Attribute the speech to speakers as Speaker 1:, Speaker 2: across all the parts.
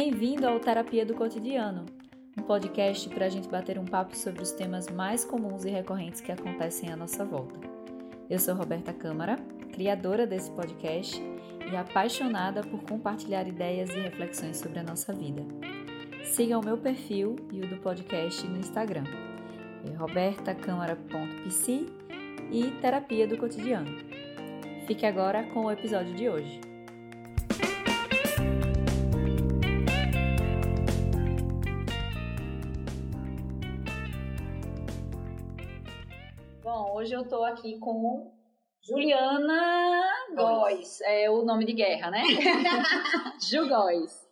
Speaker 1: Bem-vindo ao Terapia do Cotidiano, um podcast para a gente bater um papo sobre os temas mais comuns e recorrentes que acontecem à nossa volta. Eu sou Roberta Câmara, criadora desse podcast e apaixonada por compartilhar ideias e reflexões sobre a nossa vida. Siga o meu perfil e o do podcast no Instagram, é e Terapia do Cotidiano. Fique agora com o episódio de hoje. Hoje eu tô aqui com Juliana Góes. É o nome de guerra, né? Ju Góes.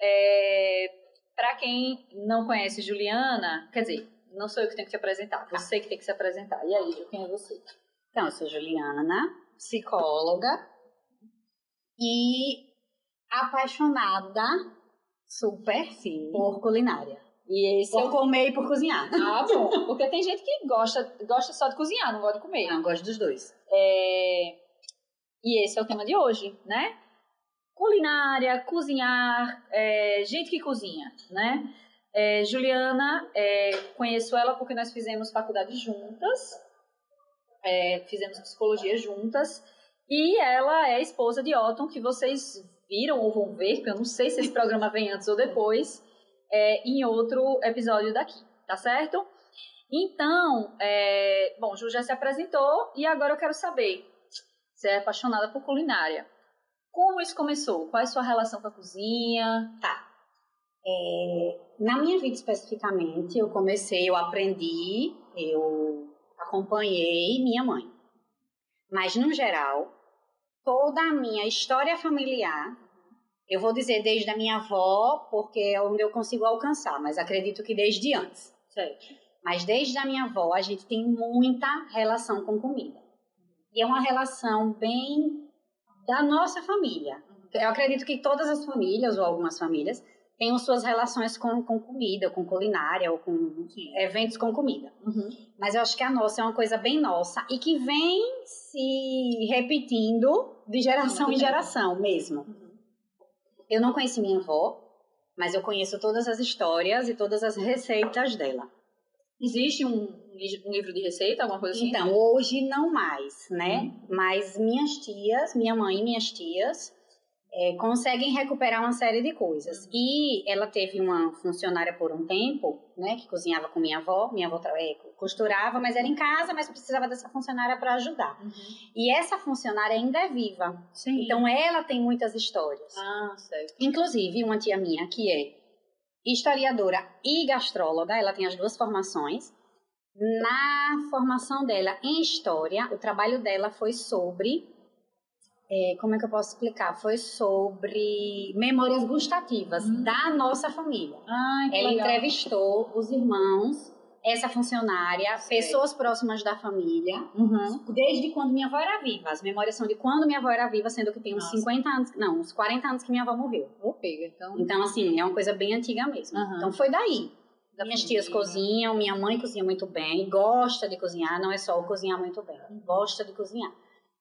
Speaker 1: É, para quem não conhece Juliana, quer dizer, não sou eu que tenho que te apresentar, você que tem que se apresentar. E aí, Ju, quem é você?
Speaker 2: Então, eu sou Juliana, psicóloga e apaixonada
Speaker 1: Super, sim.
Speaker 2: por culinária.
Speaker 1: E esse
Speaker 2: Por
Speaker 1: é o...
Speaker 2: comer e por cozinhar.
Speaker 1: Ah, bom. Porque tem gente que gosta, gosta só de cozinhar, não gosta de comer.
Speaker 2: Não, gosto dos dois.
Speaker 1: É, E esse é o tema de hoje, né? Culinária, cozinhar, é, gente que cozinha, né? É, Juliana, é, conheço ela porque nós fizemos faculdade juntas, é, fizemos psicologia juntas, e ela é esposa de Otton, que vocês viram ou vão ver, porque eu não sei se esse programa vem antes ou depois, é, em outro episódio daqui, tá certo? Então, é, bom, Ju já se apresentou e agora eu quero saber, você é apaixonada por culinária. Como isso começou? Qual é a sua relação com a cozinha?
Speaker 2: Tá. É, na minha vida especificamente, eu comecei, eu aprendi, eu acompanhei minha mãe. Mas, no geral, toda a minha história familiar, eu vou dizer desde a minha avó, porque é onde eu consigo alcançar, mas acredito que desde antes.
Speaker 1: Certo.
Speaker 2: Mas desde a minha avó, a gente tem muita relação com comida. E é uma relação bem da nossa família. Eu acredito que todas as famílias, ou algumas famílias, tenham suas relações com, com comida, com culinária, ou com enfim, eventos com comida.
Speaker 1: Uhum.
Speaker 2: Mas eu acho que a nossa é uma coisa bem nossa e que vem se repetindo de geração em geração mesmo. Eu não conheci minha avó, mas eu conheço todas as histórias e todas as receitas dela.
Speaker 1: Existe um, um livro de receita, alguma coisa assim?
Speaker 2: Então, hoje não mais, né?
Speaker 1: Uhum.
Speaker 2: Mas minhas tias, minha mãe e minhas tias é, conseguem recuperar uma série de coisas. E ela teve uma funcionária por um tempo, né? Que cozinhava com minha avó. Minha avó é, costurava, mas era em casa, mas precisava dessa funcionária para ajudar.
Speaker 1: Uhum.
Speaker 2: E essa funcionária ainda é viva.
Speaker 1: Sim.
Speaker 2: Então, ela tem muitas histórias.
Speaker 1: Ah, certo.
Speaker 2: Inclusive, uma tia minha que é historiadora e gastróloga, ela tem as duas formações. Na formação dela em história, o trabalho dela foi sobre. É, como é que eu posso explicar? Foi sobre memórias gustativas
Speaker 1: Hum.
Speaker 2: da nossa família.
Speaker 1: Que
Speaker 2: Ela
Speaker 1: legal.
Speaker 2: entrevistou os irmãos, essa funcionária,
Speaker 1: Sei.
Speaker 2: pessoas próximas da família,
Speaker 1: Uhum.
Speaker 2: desde quando minha avó era viva. As memórias são de quando minha avó era viva, sendo que tem uns
Speaker 1: Nossa.
Speaker 2: 50 anos, não, uns 40 anos que minha avó morreu.
Speaker 1: Pega, então.
Speaker 2: Então, assim, é uma coisa bem antiga mesmo.
Speaker 1: Aham.
Speaker 2: Então, foi daí.
Speaker 1: Da
Speaker 2: Minhas
Speaker 1: família.
Speaker 2: tias cozinham, minha mãe cozinha muito bem, gosta de cozinhar, não é só o cozinhar muito bem, gosta de cozinhar.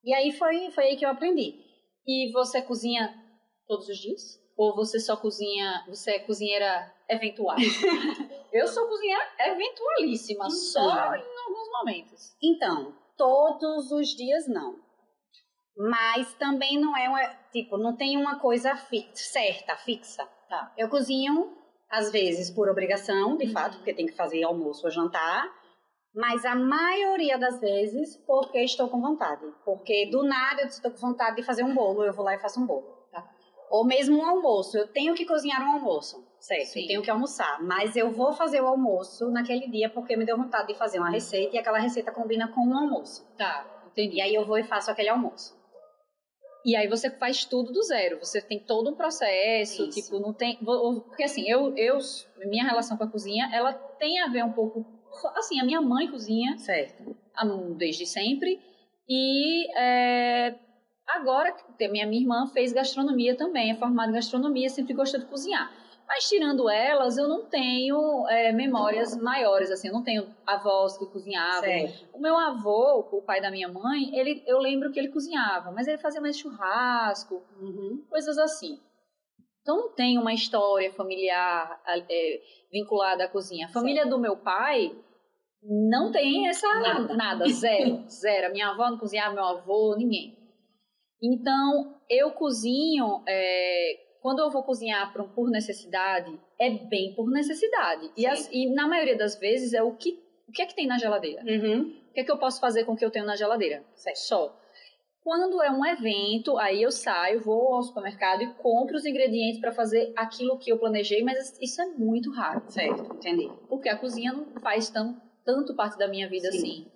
Speaker 2: E aí foi, foi aí que eu aprendi.
Speaker 1: E você cozinha todos os dias? Ou você só cozinha, você é cozinheira eventual? eu sou cozinheira eventualíssima, só em alguns momentos.
Speaker 2: Então, todos os dias não. Mas também não é uma, tipo, não tem uma coisa fi- certa, fixa.
Speaker 1: Tá.
Speaker 2: Eu cozinho, às vezes, por obrigação, de
Speaker 1: Uhum.
Speaker 2: fato, porque tem que fazer almoço ou jantar. Mas a maioria das vezes, porque estou com vontade. Porque do nada eu estou com vontade de fazer um bolo, eu vou lá e faço um bolo.
Speaker 1: Tá.
Speaker 2: Ou mesmo um almoço, eu tenho que cozinhar um almoço, certo?
Speaker 1: Sim.
Speaker 2: Eu tenho que almoçar. Mas eu vou fazer o almoço naquele dia porque me deu vontade de fazer uma receita e aquela receita combina com o almoço.
Speaker 1: Tá, entendi.
Speaker 2: E aí eu vou e faço aquele almoço.
Speaker 1: E aí você faz tudo do zero. Você tem todo um processo,
Speaker 2: Isso.
Speaker 1: tipo, não tem. Porque assim, eu, eu, minha relação com a cozinha, ela tem a ver um pouco. Assim, a minha mãe cozinha
Speaker 2: Certo.
Speaker 1: desde sempre. E é, agora, minha, minha irmã fez gastronomia também, é formada em gastronomia, sempre gostou de cozinhar. Mas tirando elas, eu não tenho é, memórias maiores, assim, eu não tenho avós que cozinhavam.
Speaker 2: Certo.
Speaker 1: O meu avô, o pai da minha mãe, ele, eu lembro que ele cozinhava, mas ele fazia mais churrasco,
Speaker 2: Uhum.
Speaker 1: coisas assim. Então não tem uma história familiar é, vinculada à cozinha. A família do meu pai não tem essa nada, nada zero, zero. Minha avó não cozinhava, meu avô, ninguém. Então eu cozinho é, quando eu vou cozinhar por, por necessidade, é bem por necessidade. E, as, e, na maioria das vezes é o que, o que é que tem na geladeira.
Speaker 2: Uhum.
Speaker 1: O que é que eu posso fazer com o que eu tenho na geladeira?
Speaker 2: Certo.
Speaker 1: Só. Quando é um evento, aí eu saio, vou ao supermercado e compro os ingredientes para fazer aquilo que eu planejei, mas isso é muito raro.
Speaker 2: Certo, entendi.
Speaker 1: Porque a cozinha não faz tão, tanto parte da minha vida Sim. assim.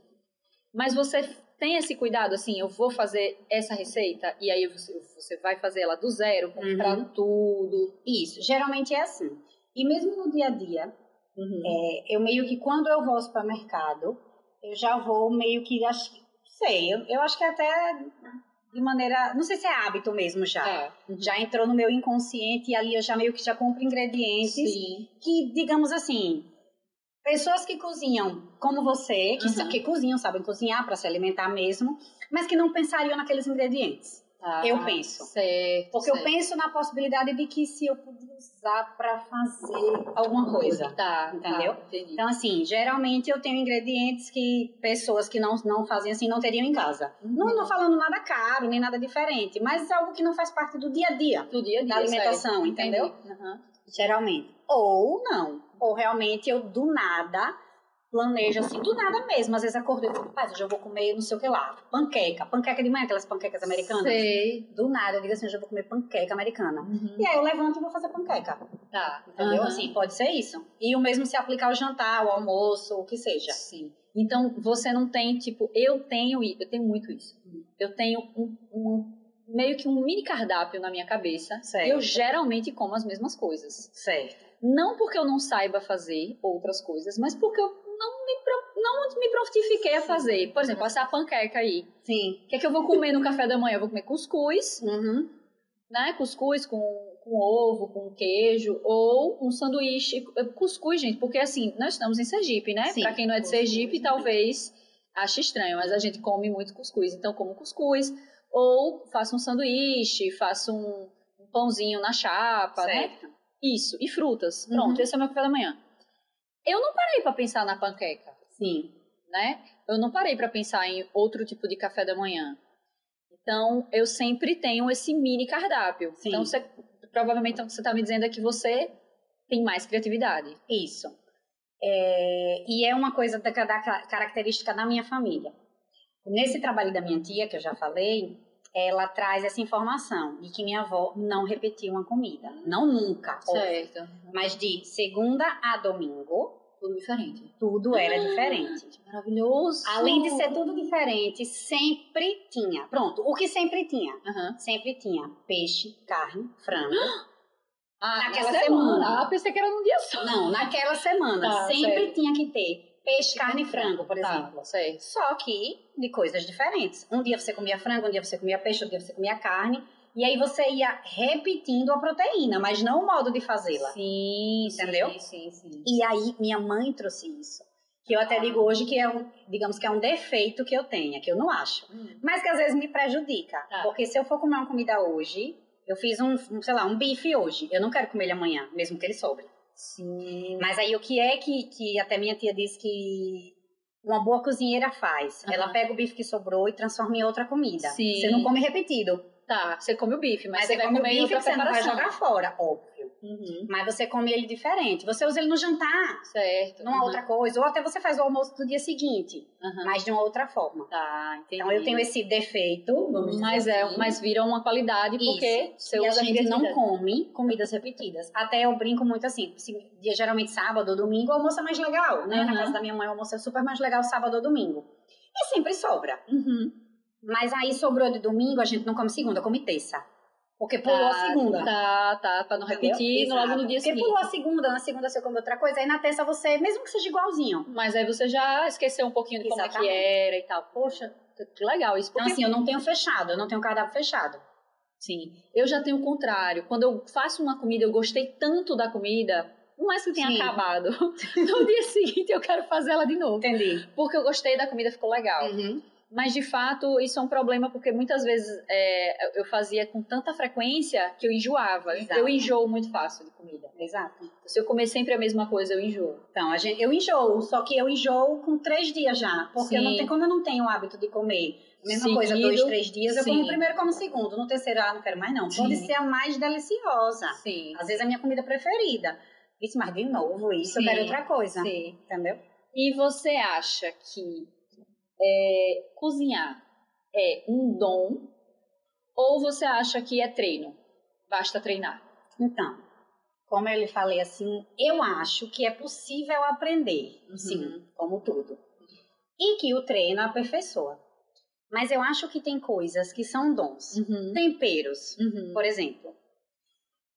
Speaker 1: Mas você tem esse cuidado, assim, eu vou fazer essa receita e aí você, você vai fazer ela do zero, comprar uhum. tudo.
Speaker 2: Isso, geralmente é assim. E mesmo no dia a dia, uhum. é, eu meio que quando eu vou ao supermercado, eu já vou meio que sei, eu, eu acho que até de maneira, não sei se é hábito mesmo já. É. Já entrou no meu inconsciente e ali eu já meio que já compro ingredientes
Speaker 1: Sim.
Speaker 2: que, digamos assim, pessoas que cozinham como você, que, uhum. que cozinham, sabem cozinhar para se alimentar mesmo, mas que não pensariam naqueles ingredientes. Eu penso.
Speaker 1: Certo,
Speaker 2: Porque
Speaker 1: certo.
Speaker 2: eu penso na possibilidade de que se eu puder usar para fazer alguma coisa.
Speaker 1: Tá,
Speaker 2: entendeu?
Speaker 1: Tá,
Speaker 2: então, assim, geralmente eu tenho ingredientes que pessoas que não, não fazem assim não teriam em casa. Uhum. Não estou falando nada caro, nem nada diferente, mas algo que não faz parte do dia a dia.
Speaker 1: Do dia a dia.
Speaker 2: Da alimentação,
Speaker 1: certo.
Speaker 2: entendeu?
Speaker 1: Uhum.
Speaker 2: Geralmente. Ou não. Ou realmente eu, do nada planejo assim, do nada mesmo. Às vezes acordei e falo, rapaz, hoje eu vou comer não sei o que lá, panqueca. Panqueca de manhã, aquelas panquecas americanas.
Speaker 1: Sei.
Speaker 2: Do nada, eu digo assim, hoje eu vou comer panqueca americana.
Speaker 1: Uhum.
Speaker 2: E aí eu levanto e vou fazer panqueca.
Speaker 1: Tá.
Speaker 2: Entendeu?
Speaker 1: Uhum.
Speaker 2: Assim, pode ser isso. E o mesmo se aplicar ao jantar, ao almoço, o que seja.
Speaker 1: Sim. Então, você não tem, tipo, eu tenho, eu tenho muito isso. Eu tenho um, um meio que um mini cardápio na minha cabeça.
Speaker 2: Certo.
Speaker 1: Eu geralmente como as mesmas coisas.
Speaker 2: Certo.
Speaker 1: Não porque eu não saiba fazer outras coisas, mas porque eu não me, prontifiquei a fazer. Por exemplo, essa panqueca aí.
Speaker 2: Sim.
Speaker 1: O que é que eu vou comer no café da manhã? Eu vou comer cuscuz,
Speaker 2: Uhum.
Speaker 1: né? Cuscuz com, com ovo, com queijo, ou um sanduíche. Cuscuz, gente, porque assim, nós estamos em Sergipe, né?
Speaker 2: Sim.
Speaker 1: Pra quem não é de Sergipe, talvez ache estranho, mas a gente come muito cuscuz. Então, como cuscuz, ou faço um sanduíche, faço um, um pãozinho na chapa, né?
Speaker 2: Certo.
Speaker 1: Isso, e frutas. Pronto,
Speaker 2: Uhum.
Speaker 1: esse é o meu café da manhã. Eu não parei para pensar na panqueca,
Speaker 2: Sim.
Speaker 1: né? Eu não parei para pensar em outro tipo de café da manhã. Então, eu sempre tenho esse mini cardápio.
Speaker 2: Sim.
Speaker 1: Então, você, provavelmente, o que você está me dizendo é que você tem mais criatividade.
Speaker 2: Isso. É, e é uma coisa da, da característica da minha família. Nesse trabalho da minha tia, que eu já falei, ela traz essa informação de que minha avó não repetia uma comida. Não nunca. óbvio.
Speaker 1: Certo.
Speaker 2: Mas de segunda a domingo,
Speaker 1: Tudo diferente.
Speaker 2: tudo era diferente.
Speaker 1: Maravilhoso.
Speaker 2: Além de ser tudo diferente, sempre tinha. Pronto, o que sempre tinha?
Speaker 1: Aham.
Speaker 2: Sempre tinha peixe, carne, frango.
Speaker 1: Ah,
Speaker 2: Naquela
Speaker 1: na
Speaker 2: semana.
Speaker 1: Ah, pensei que era num dia só.
Speaker 2: Não, naquela semana
Speaker 1: Tá,
Speaker 2: sempre
Speaker 1: certo.
Speaker 2: tinha que ter peixe, carne e frango, por
Speaker 1: Tá,
Speaker 2: exemplo.
Speaker 1: certo.
Speaker 2: Só que de coisas diferentes. Um dia você comia frango, um dia você comia peixe, outro dia você comia carne. E aí você ia repetindo a proteína, mas não o modo de fazê-la.
Speaker 1: Sim,
Speaker 2: Entendeu?
Speaker 1: Sim, sim, sim.
Speaker 2: E aí minha mãe trouxe isso. Que eu até digo hoje que é um, digamos que é um defeito que eu tenha, que eu não acho.
Speaker 1: Hum.
Speaker 2: Mas que às vezes me prejudica.
Speaker 1: Tá.
Speaker 2: Porque se eu for comer uma comida hoje, eu fiz um, um, sei lá, um bife hoje. Eu não quero comer ele amanhã, mesmo que ele sobre.
Speaker 1: Sim.
Speaker 2: Mas aí o que é que, que até minha tia disse que uma boa cozinheira faz?
Speaker 1: Aham.
Speaker 2: Ela pega o bife que sobrou e transforma em outra comida.
Speaker 1: Sim.
Speaker 2: Você não come repetido.
Speaker 1: Tá, você come o bife, mas,
Speaker 2: Mas
Speaker 1: você
Speaker 2: come o bife que você não vai jogar fora, óbvio.
Speaker 1: Uhum.
Speaker 2: Mas você come ele diferente. Você usa ele no jantar,
Speaker 1: Certo.
Speaker 2: numa
Speaker 1: uhum.
Speaker 2: outra coisa. Ou até você faz o almoço do dia seguinte,
Speaker 1: Uhum.
Speaker 2: mas de uma outra forma.
Speaker 1: Tá, entendi.
Speaker 2: Então eu tenho esse defeito,
Speaker 1: Mas, é,
Speaker 2: assim.
Speaker 1: mas vira uma qualidade porque você
Speaker 2: e a
Speaker 1: usa
Speaker 2: gente não come comidas repetidas. Até eu brinco muito assim, dia geralmente sábado ou domingo, o almoço é mais legal, né?
Speaker 1: Uhum.
Speaker 2: Na casa da minha mãe, o almoço é super mais legal sábado ou domingo. E sempre sobra.
Speaker 1: Uhum.
Speaker 2: Mas aí sobrou de domingo, a gente não come segunda, come terça. Porque pulou a
Speaker 1: Tá,
Speaker 2: segunda.
Speaker 1: Tá, tá, pra não
Speaker 2: Entendeu?
Speaker 1: repetir logo no dia
Speaker 2: Porque
Speaker 1: seguinte.
Speaker 2: pulou a segunda, na segunda você come outra coisa, aí na terça você, mesmo que seja igualzinho.
Speaker 1: Mas aí você já esqueceu um pouquinho de como é que
Speaker 2: Exatamente.
Speaker 1: era e tal. Poxa, que legal isso.
Speaker 2: Então
Speaker 1: Porque,
Speaker 2: assim, eu não tenho fechado, eu não tenho cardápio fechado.
Speaker 1: sim, eu já tenho o contrário. Quando eu faço uma comida, eu gostei tanto da comida, por mais que tenha
Speaker 2: Sim.
Speaker 1: acabado, no dia seguinte eu quero fazer ela de novo.
Speaker 2: Entendi.
Speaker 1: Porque eu gostei da comida, ficou legal.
Speaker 2: Uhum.
Speaker 1: Mas, de fato, isso é um problema porque muitas vezes é, eu fazia com tanta frequência que eu enjoava.
Speaker 2: Exato.
Speaker 1: Eu enjoo muito fácil de comida.
Speaker 2: Exato.
Speaker 1: Se eu comer sempre a mesma coisa, eu enjoo.
Speaker 2: Então, a gente, eu enjoo, só que eu enjoo com três dias já. Porque eu não tenho, como eu não tenho o hábito de comer a mesma coisa,
Speaker 1: Seguido,
Speaker 2: dois, três dias, eu
Speaker 1: sim.
Speaker 2: como o primeiro como o segundo. No terceiro, ah, não quero mais não. Pode ser a mais deliciosa.
Speaker 1: Sim.
Speaker 2: Às vezes é a minha comida preferida. Isso, mas de novo, isso
Speaker 1: Sim.
Speaker 2: eu quero outra coisa.
Speaker 1: Sim.
Speaker 2: Entendeu?
Speaker 1: E você acha que é, cozinhar é um dom ou você acha que é treino? Basta treinar.
Speaker 2: Então, como eu lhe falei assim, eu acho que é possível aprender,
Speaker 1: Uhum.
Speaker 2: sim, como tudo. E que o treino aperfeiçoa. Mas eu acho que tem coisas que são dons.
Speaker 1: Uhum.
Speaker 2: Temperos,
Speaker 1: Uhum.
Speaker 2: por exemplo.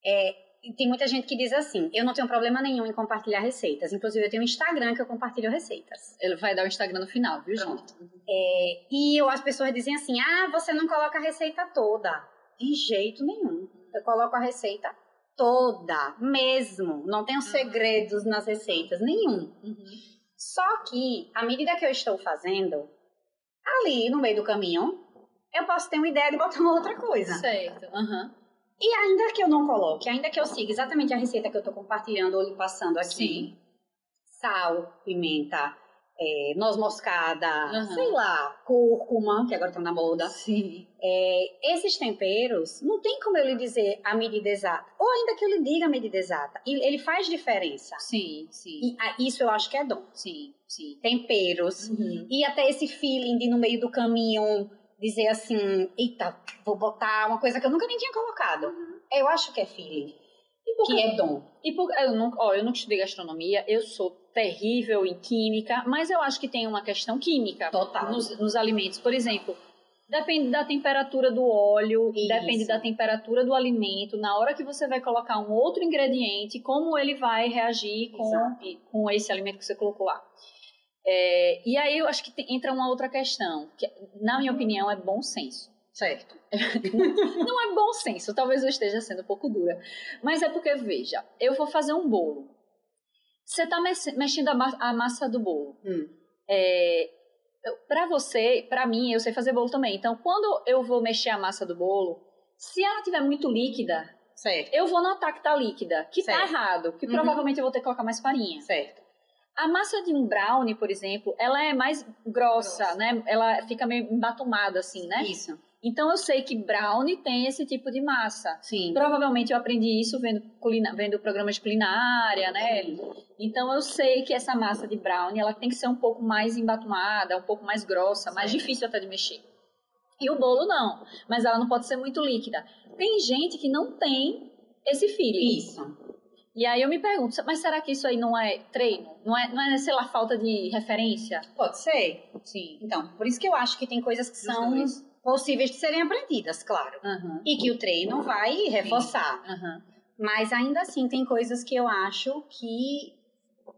Speaker 2: É, tem muita gente que diz assim: eu não tenho problema nenhum em compartilhar receitas. Inclusive, eu tenho um Instagram que eu compartilho receitas.
Speaker 1: Ele vai dar o Instagram no final, viu,
Speaker 2: Pronto.
Speaker 1: gente?
Speaker 2: É, e eu, as pessoas dizem assim: ah, você não coloca a receita toda. De jeito nenhum. Eu coloco a receita toda, mesmo. Não tenho segredos nas receitas, nenhum.
Speaker 1: Uhum.
Speaker 2: Só que, à medida que eu estou fazendo, ali no meio do caminho, eu posso ter uma ideia de botar uma outra coisa.
Speaker 1: Certo. Aham.
Speaker 2: E ainda que eu não coloque, ainda que eu siga exatamente a receita que eu estou compartilhando ou lhe passando aqui,
Speaker 1: Sim.
Speaker 2: sal, pimenta, é, noz moscada,
Speaker 1: Aham.
Speaker 2: sei lá, cúrcuma, que agora estão na moda.
Speaker 1: Sim.
Speaker 2: É, esses temperos, não tem como eu lhe dizer a medida exata. Ou ainda que eu lhe diga a medida exata. Ele faz diferença.
Speaker 1: Sim, sim.
Speaker 2: E ah, isso eu acho que é dom.
Speaker 1: Sim, sim.
Speaker 2: Temperos.
Speaker 1: Uhum.
Speaker 2: E até esse feeling de no meio do caminho dizer assim, eita, vou botar uma coisa que eu nunca nem tinha colocado. Eu acho que é feeling.
Speaker 1: E
Speaker 2: Que é dom.
Speaker 1: E por, eu, não, ó, eu nunca estudei gastronomia, eu sou terrível em química, mas eu acho que tem uma questão química
Speaker 2: Total.
Speaker 1: nos, nos alimentos. Por exemplo, depende da temperatura do óleo,
Speaker 2: Isso.
Speaker 1: depende da temperatura do alimento, na hora que você vai colocar um outro ingrediente, como ele vai reagir com,
Speaker 2: Exato.
Speaker 1: com esse alimento que você colocou lá. É, e aí eu acho que entra uma outra questão, que na minha opinião é bom senso.
Speaker 2: Certo.
Speaker 1: Não é bom senso, talvez eu esteja sendo um pouco dura. Mas é porque, veja, eu vou fazer um bolo. Você está mexendo a, ma- a massa do bolo.
Speaker 2: Hum.
Speaker 1: É, pra você, pra mim, eu sei fazer bolo também. Então, quando eu vou mexer a massa do bolo, se ela tiver muito líquida,
Speaker 2: Certo.
Speaker 1: eu vou notar que tá líquida, que tá
Speaker 2: Certo.
Speaker 1: errado, que
Speaker 2: Uhum.
Speaker 1: provavelmente eu vou ter que colocar mais farinha.
Speaker 2: Certo.
Speaker 1: A massa de um brownie, por exemplo, ela é mais grossa,
Speaker 2: Grossa.
Speaker 1: né? Ela fica meio embatumada assim, né?
Speaker 2: Isso.
Speaker 1: Então eu sei que brownie tem esse tipo de massa.
Speaker 2: Sim.
Speaker 1: Provavelmente eu aprendi isso vendo, culina, vendo programas de culinária, né? Então eu sei que essa massa de brownie ela tem que ser um pouco mais embatumada, um pouco mais grossa, mais
Speaker 2: Certo.
Speaker 1: difícil até de mexer. E o bolo não, mas ela não pode ser muito líquida. Tem gente que não tem esse feeling.
Speaker 2: Isso.
Speaker 1: E aí eu me pergunto, mas será que isso aí não é treino? Não é, não é sei lá, falta de referência?
Speaker 2: Pode ser.
Speaker 1: Sim.
Speaker 2: Então, por isso que eu acho que tem coisas que são possíveis de serem aprendidas, claro.
Speaker 1: Aham.
Speaker 2: E que o treino vai reforçar.
Speaker 1: Aham.
Speaker 2: Mas ainda assim tem coisas que eu acho que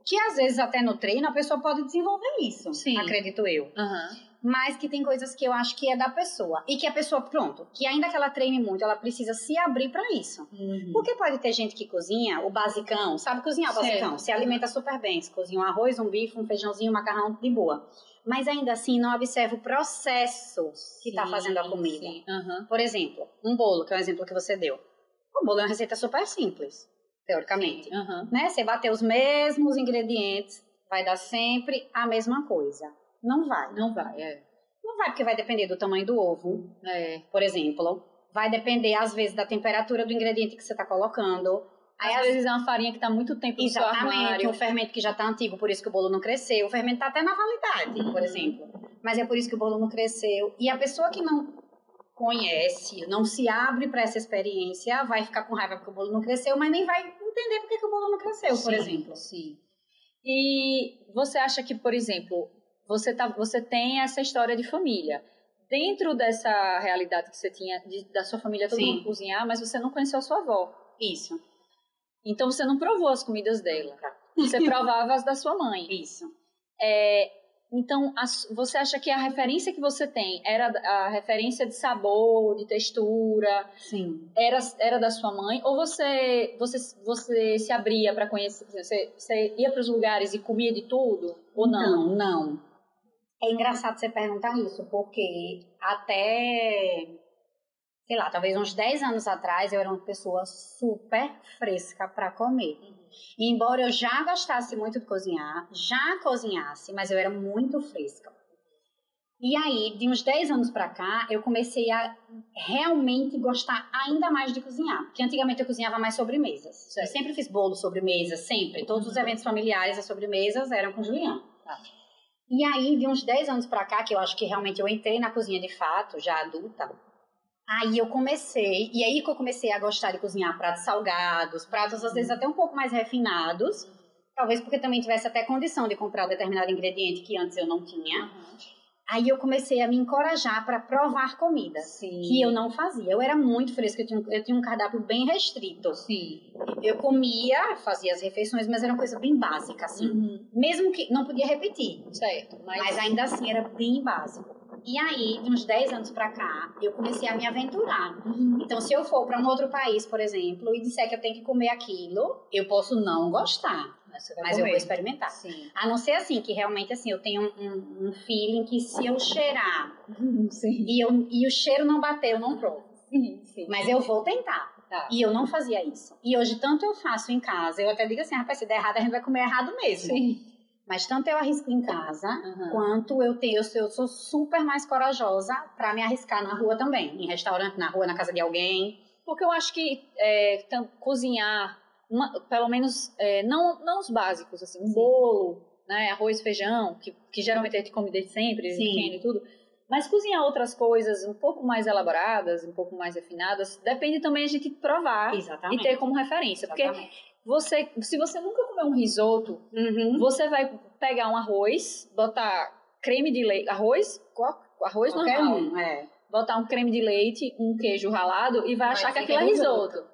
Speaker 2: que às vezes até no treino a pessoa pode desenvolver isso,
Speaker 1: Sim.
Speaker 2: acredito eu.
Speaker 1: Aham.
Speaker 2: Mas que tem coisas que eu acho que é da pessoa e que a pessoa, pronto, que ainda que ela treine muito, ela precisa se abrir para isso.
Speaker 1: Uhum.
Speaker 2: Porque pode ter gente que cozinha o basicão, sabe cozinhar o
Speaker 1: Certo.
Speaker 2: basicão, se alimenta super bem, se cozinha um arroz, um bife, um feijãozinho, um macarrão de boa. Mas ainda assim não observa o processo que está
Speaker 1: Sim,
Speaker 2: fazendo a comida.
Speaker 1: sim. Aham.
Speaker 2: Por exemplo, um bolo, que é o exemplo que você deu. O bolo é uma receita super simples, teoricamente.
Speaker 1: Aham.
Speaker 2: Né? Você bater os mesmos ingredientes, vai dar sempre a mesma coisa. Não vai.
Speaker 1: Não vai, é.
Speaker 2: Não vai porque vai depender do tamanho do ovo,
Speaker 1: É.
Speaker 2: por exemplo. Vai depender, às vezes, da temperatura do ingrediente que você está colocando. Aí,
Speaker 1: Às vezes é uma farinha que tá muito tempo no
Speaker 2: Exatamente, um fermento que já está antigo, por isso que o bolo não cresceu. O fermento está até na validade, por
Speaker 1: Uhum.
Speaker 2: exemplo. Mas é por isso que o bolo não cresceu. E a pessoa que não conhece, não se abre para essa experiência, vai ficar com raiva porque o bolo não cresceu, mas nem vai entender por que o bolo não cresceu, por
Speaker 1: Sim,
Speaker 2: exemplo.
Speaker 1: Sim. E você acha que, por exemplo, você, tá, você tem essa história de família. Dentro dessa realidade que você tinha de- da sua família todo
Speaker 2: Sim.
Speaker 1: mundo cozinhar, mas você não conheceu a sua avó.
Speaker 2: Isso,
Speaker 1: Então você não provou as comidas dela. Você provava as da sua mãe.
Speaker 2: isso.
Speaker 1: É, então, a você acha que a referência que você tem era a referência de sabor, de textura,
Speaker 2: Sim.
Speaker 1: era, era da sua mãe? Ou você, você, você se abria para conhecer? Você, você ia para os lugares e comia de tudo? Ou não?
Speaker 2: Não, não. É engraçado você perguntar isso, porque até, sei lá, talvez uns 10 anos atrás eu era uma pessoa super fresca para comer. E embora eu já gostasse muito de cozinhar, já cozinhasse, mas eu era muito fresca. E aí, de uns 10 anos pra cá, eu comecei a realmente gostar ainda mais de cozinhar. Porque antigamente eu cozinhava mais sobremesas. Eu sempre fiz bolo sobremesa, sempre. Todos os eventos familiares, as sobremesas eram com Juliana. Tá. E aí, de uns 10 anos pra cá, que eu acho que realmente eu entrei na cozinha de fato, já adulta, aí eu comecei, e aí que eu comecei a gostar de cozinhar pratos salgados, pratos às vezes até um pouco mais refinados, talvez porque também tivesse até condição de comprar determinado ingrediente que antes eu não tinha. Uhum. Aí eu comecei a me encorajar para provar comida, Sim. que eu não fazia. Eu era muito fresca, eu tinha, eu tinha um cardápio bem restrito.
Speaker 1: Sim.
Speaker 2: Eu comia, fazia as refeições, mas era uma coisa bem básica, assim. Uhum. Mesmo que não podia repetir.
Speaker 1: Certo.
Speaker 2: Mas... mas ainda assim era bem básico. E aí, de uns 10 anos pra cá, eu comecei a me aventurar. Uhum. Então, se eu for para um outro país, por exemplo, e disser que eu tenho que comer aquilo, eu posso não gostar. Mas, eu vou experimentar.
Speaker 1: Sim.
Speaker 2: A não ser assim, que realmente assim, eu tenho um, um, feeling que se eu cheirar e, eu, e o cheiro não bater, eu não provo.
Speaker 1: Sim, sim.
Speaker 2: Mas eu vou tentar. Tá. E eu não fazia isso. E hoje, tanto eu faço em casa, eu até digo assim, rapaz, se der errado, a gente vai comer errado mesmo.
Speaker 1: Sim.
Speaker 2: Mas tanto eu arrisco em casa, uhum. quanto eu tenho, eu sou, eu sou super mais corajosa para me arriscar na rua também. Em restaurante, na rua, na casa de alguém.
Speaker 1: Porque eu acho que é, cozinhar uma, pelo menos, é, não, não os básicos, assim, um Sim. bolo, né, arroz, feijão, que, que geralmente a gente come desde sempre, e tudo. Mas cozinhar outras coisas um pouco mais elaboradas, um pouco mais refinadas, depende também a gente provar
Speaker 2: Exatamente.
Speaker 1: e ter como referência. Exatamente. Porque você, se você nunca comer um risoto, uhum. você vai pegar um arroz, botar creme de leite, arroz, arroz Qualquer normal,
Speaker 2: um, é.
Speaker 1: botar um creme de leite, um queijo ralado e vai, vai achar que aquilo é risoto. risoto.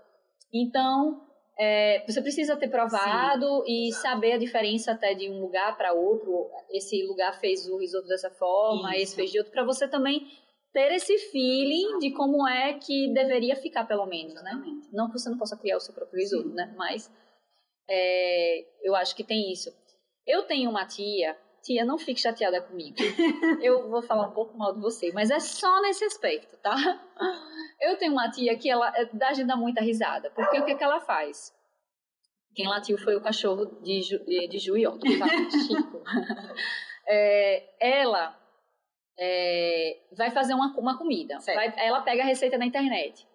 Speaker 1: Então, é, você precisa ter provado Sim, e exato. saber a diferença até de um lugar para outro. Esse lugar fez o risoto dessa forma, Isso. esse fez de outro, para você também ter esse feeling de como é que deveria ficar, pelo menos, né? Exatamente. Não que você não possa criar o seu próprio risoto, Sim. né? Mas é, eu acho que tem isso. Eu tenho uma tia, tia, não fique chateada comigo. eu vou falar um pouco mal de você, mas é só nesse aspecto, tá? Eu tenho uma tia que ela dá, a gente dá muita risada, porque o que, é que ela faz? Quem latiu foi o cachorro de, Ju, de Juió, tá? Chico. É, ela é, vai fazer uma, uma comida. Vai, ela pega a receita na internet.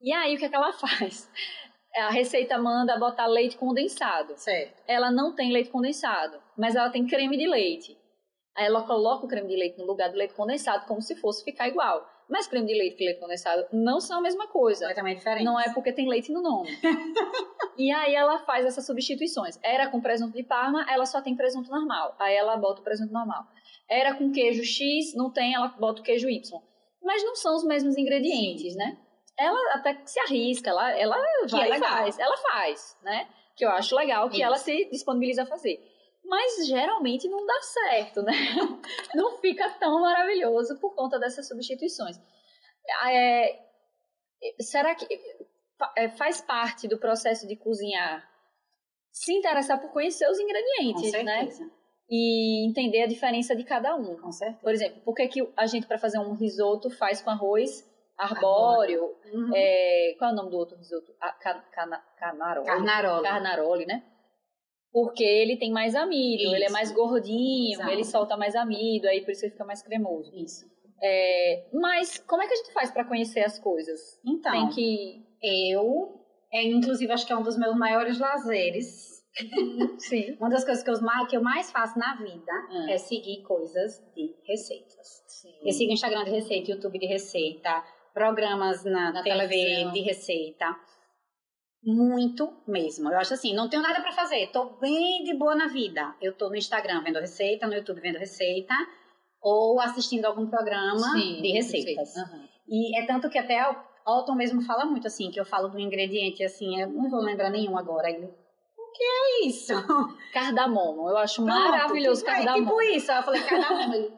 Speaker 1: E aí, o que, é que ela faz? A receita manda botar leite condensado.
Speaker 2: Certo.
Speaker 1: Ela não tem leite condensado, mas ela tem creme de leite. Aí ela coloca o creme de leite no lugar do leite condensado, como se fosse ficar igual. Mas creme de leite e leite condensado não são a mesma coisa.
Speaker 2: Completamente diferente.
Speaker 1: Não é porque tem leite no nome. e aí ela faz essas substituições. Era com presunto de parma, ela só tem presunto normal. Aí ela bota o presunto normal. Era com queijo X, não tem, ela bota o queijo Y. Mas não são os mesmos ingredientes, Sim. né? Ela até se arrisca, ela, ela vai e faz. Ela faz, né? Que eu acho legal que Isso. ela se disponibiliza a fazer mas geralmente não dá certo, né? Não fica tão maravilhoso por conta dessas substituições. É, será que é, faz parte do processo de cozinhar se interessar por conhecer os ingredientes,
Speaker 2: Com
Speaker 1: né? E entender a diferença de cada um.
Speaker 2: Com certeza.
Speaker 1: Por exemplo, por que, que a gente, para fazer um risoto, faz com arroz arbóreo? Uhum. É, qual é o nome do outro risoto? A, can, can.
Speaker 2: Carnaroli.
Speaker 1: Carnaroli, né? Porque ele tem mais amido, isso. ele é mais gordinho, Exato. ele solta mais amido, aí por isso ele fica mais cremoso.
Speaker 2: Isso.
Speaker 1: É, mas como é que a gente faz para conhecer as coisas?
Speaker 2: Então,
Speaker 1: tem que
Speaker 2: eu, é, inclusive acho que é um dos meus maiores lazeres.
Speaker 1: Sim.
Speaker 2: Uma das coisas que eu, mais, que eu mais faço na vida hum. é seguir coisas de receitas. Sim. Eu sigo Instagram de receita, YouTube de receita, programas na, na TV de receita. Muito mesmo. Eu acho assim, não tenho nada para fazer, tô bem de boa na vida. Eu tô no Instagram vendo receita, no YouTube vendo receita, ou assistindo algum programa Sim, de receitas. Uhum. E é tanto que até o Alton mesmo fala muito assim, que eu falo do ingrediente assim, eu não vou lembrar nenhum agora. Ele, o que é isso?
Speaker 1: Cardamomo. Eu acho Pronto, maravilhoso tipo, cardamomo.
Speaker 2: É, tipo isso. Eu falei, cardamomo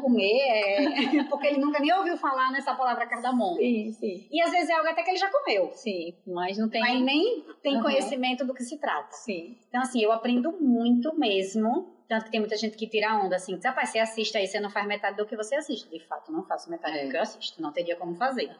Speaker 2: comer, é... porque ele nunca nem ouviu falar nessa palavra cardamomo.
Speaker 1: Sim, sim.
Speaker 2: E às vezes é algo até que ele já comeu.
Speaker 1: Sim, mas não tem.
Speaker 2: Mas nem tem uhum. conhecimento do que se trata.
Speaker 1: Sim.
Speaker 2: Então, assim, eu aprendo muito mesmo Tanto que tem muita gente que tira onda assim, diz, rapaz, você assiste aí, você não faz metade do que você assiste. De fato, não faço metade
Speaker 1: É.
Speaker 2: do que eu assisto, não teria como fazer.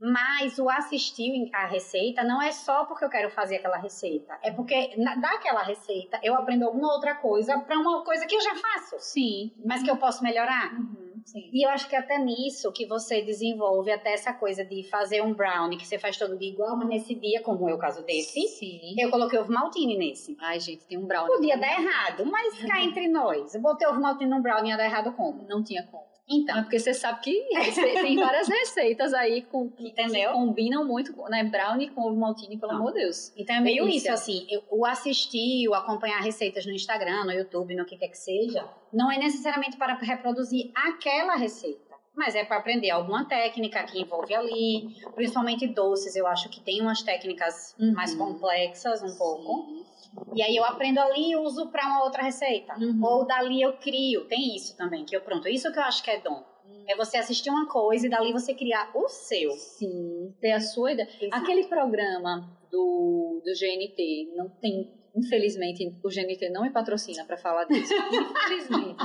Speaker 2: Mas o assistir a receita não é só porque eu quero fazer aquela receita, é porque na- daquela receita eu aprendo alguma outra coisa para uma coisa que eu já faço,
Speaker 1: Sim.
Speaker 2: mas que eu posso melhorar.
Speaker 1: Uhum, sim.
Speaker 2: E eu acho que até nisso que você desenvolve até essa coisa de fazer um brownie que você faz todo dia igual, mas nesse dia, como é o caso desse,
Speaker 1: Sim.
Speaker 2: eu coloquei ovo maltine nesse.
Speaker 1: Ai, gente, tem um brownie.
Speaker 2: Podia dar errado, mas cá entre nós. Eu botei ovo maltine num brownie, ia dar errado como?
Speaker 1: Não tinha como.
Speaker 2: Então,
Speaker 1: É porque você sabe que tem várias receitas aí com, que, combinam muito, né? Brownie com ovo maltine, pelo
Speaker 2: Não.
Speaker 1: amor de Deus.
Speaker 2: então é meio
Speaker 1: Delícia.
Speaker 2: isso, assim, eu- o assistir, o acompanhar receitas no Instagram, no YouTube, no que quer que seja, não é necessariamente para reproduzir aquela receita. Mas é para aprender alguma técnica que envolve ali, principalmente doces. Eu acho que tem umas técnicas
Speaker 1: Uhum.
Speaker 2: mais complexas um pouco. E aí eu aprendo ali e uso para uma outra receita.
Speaker 1: Uhum.
Speaker 2: Ou dali eu crio. Tem isso também, que eu pronto. Isso que eu acho que é dom. É você assistir uma coisa e dali você criar o seu.
Speaker 1: Sim, ter a sua ideia.
Speaker 2: Exato.
Speaker 1: Aquele programa do, do GNT, não tem, infelizmente, o GNT não me patrocina para falar disso. infelizmente.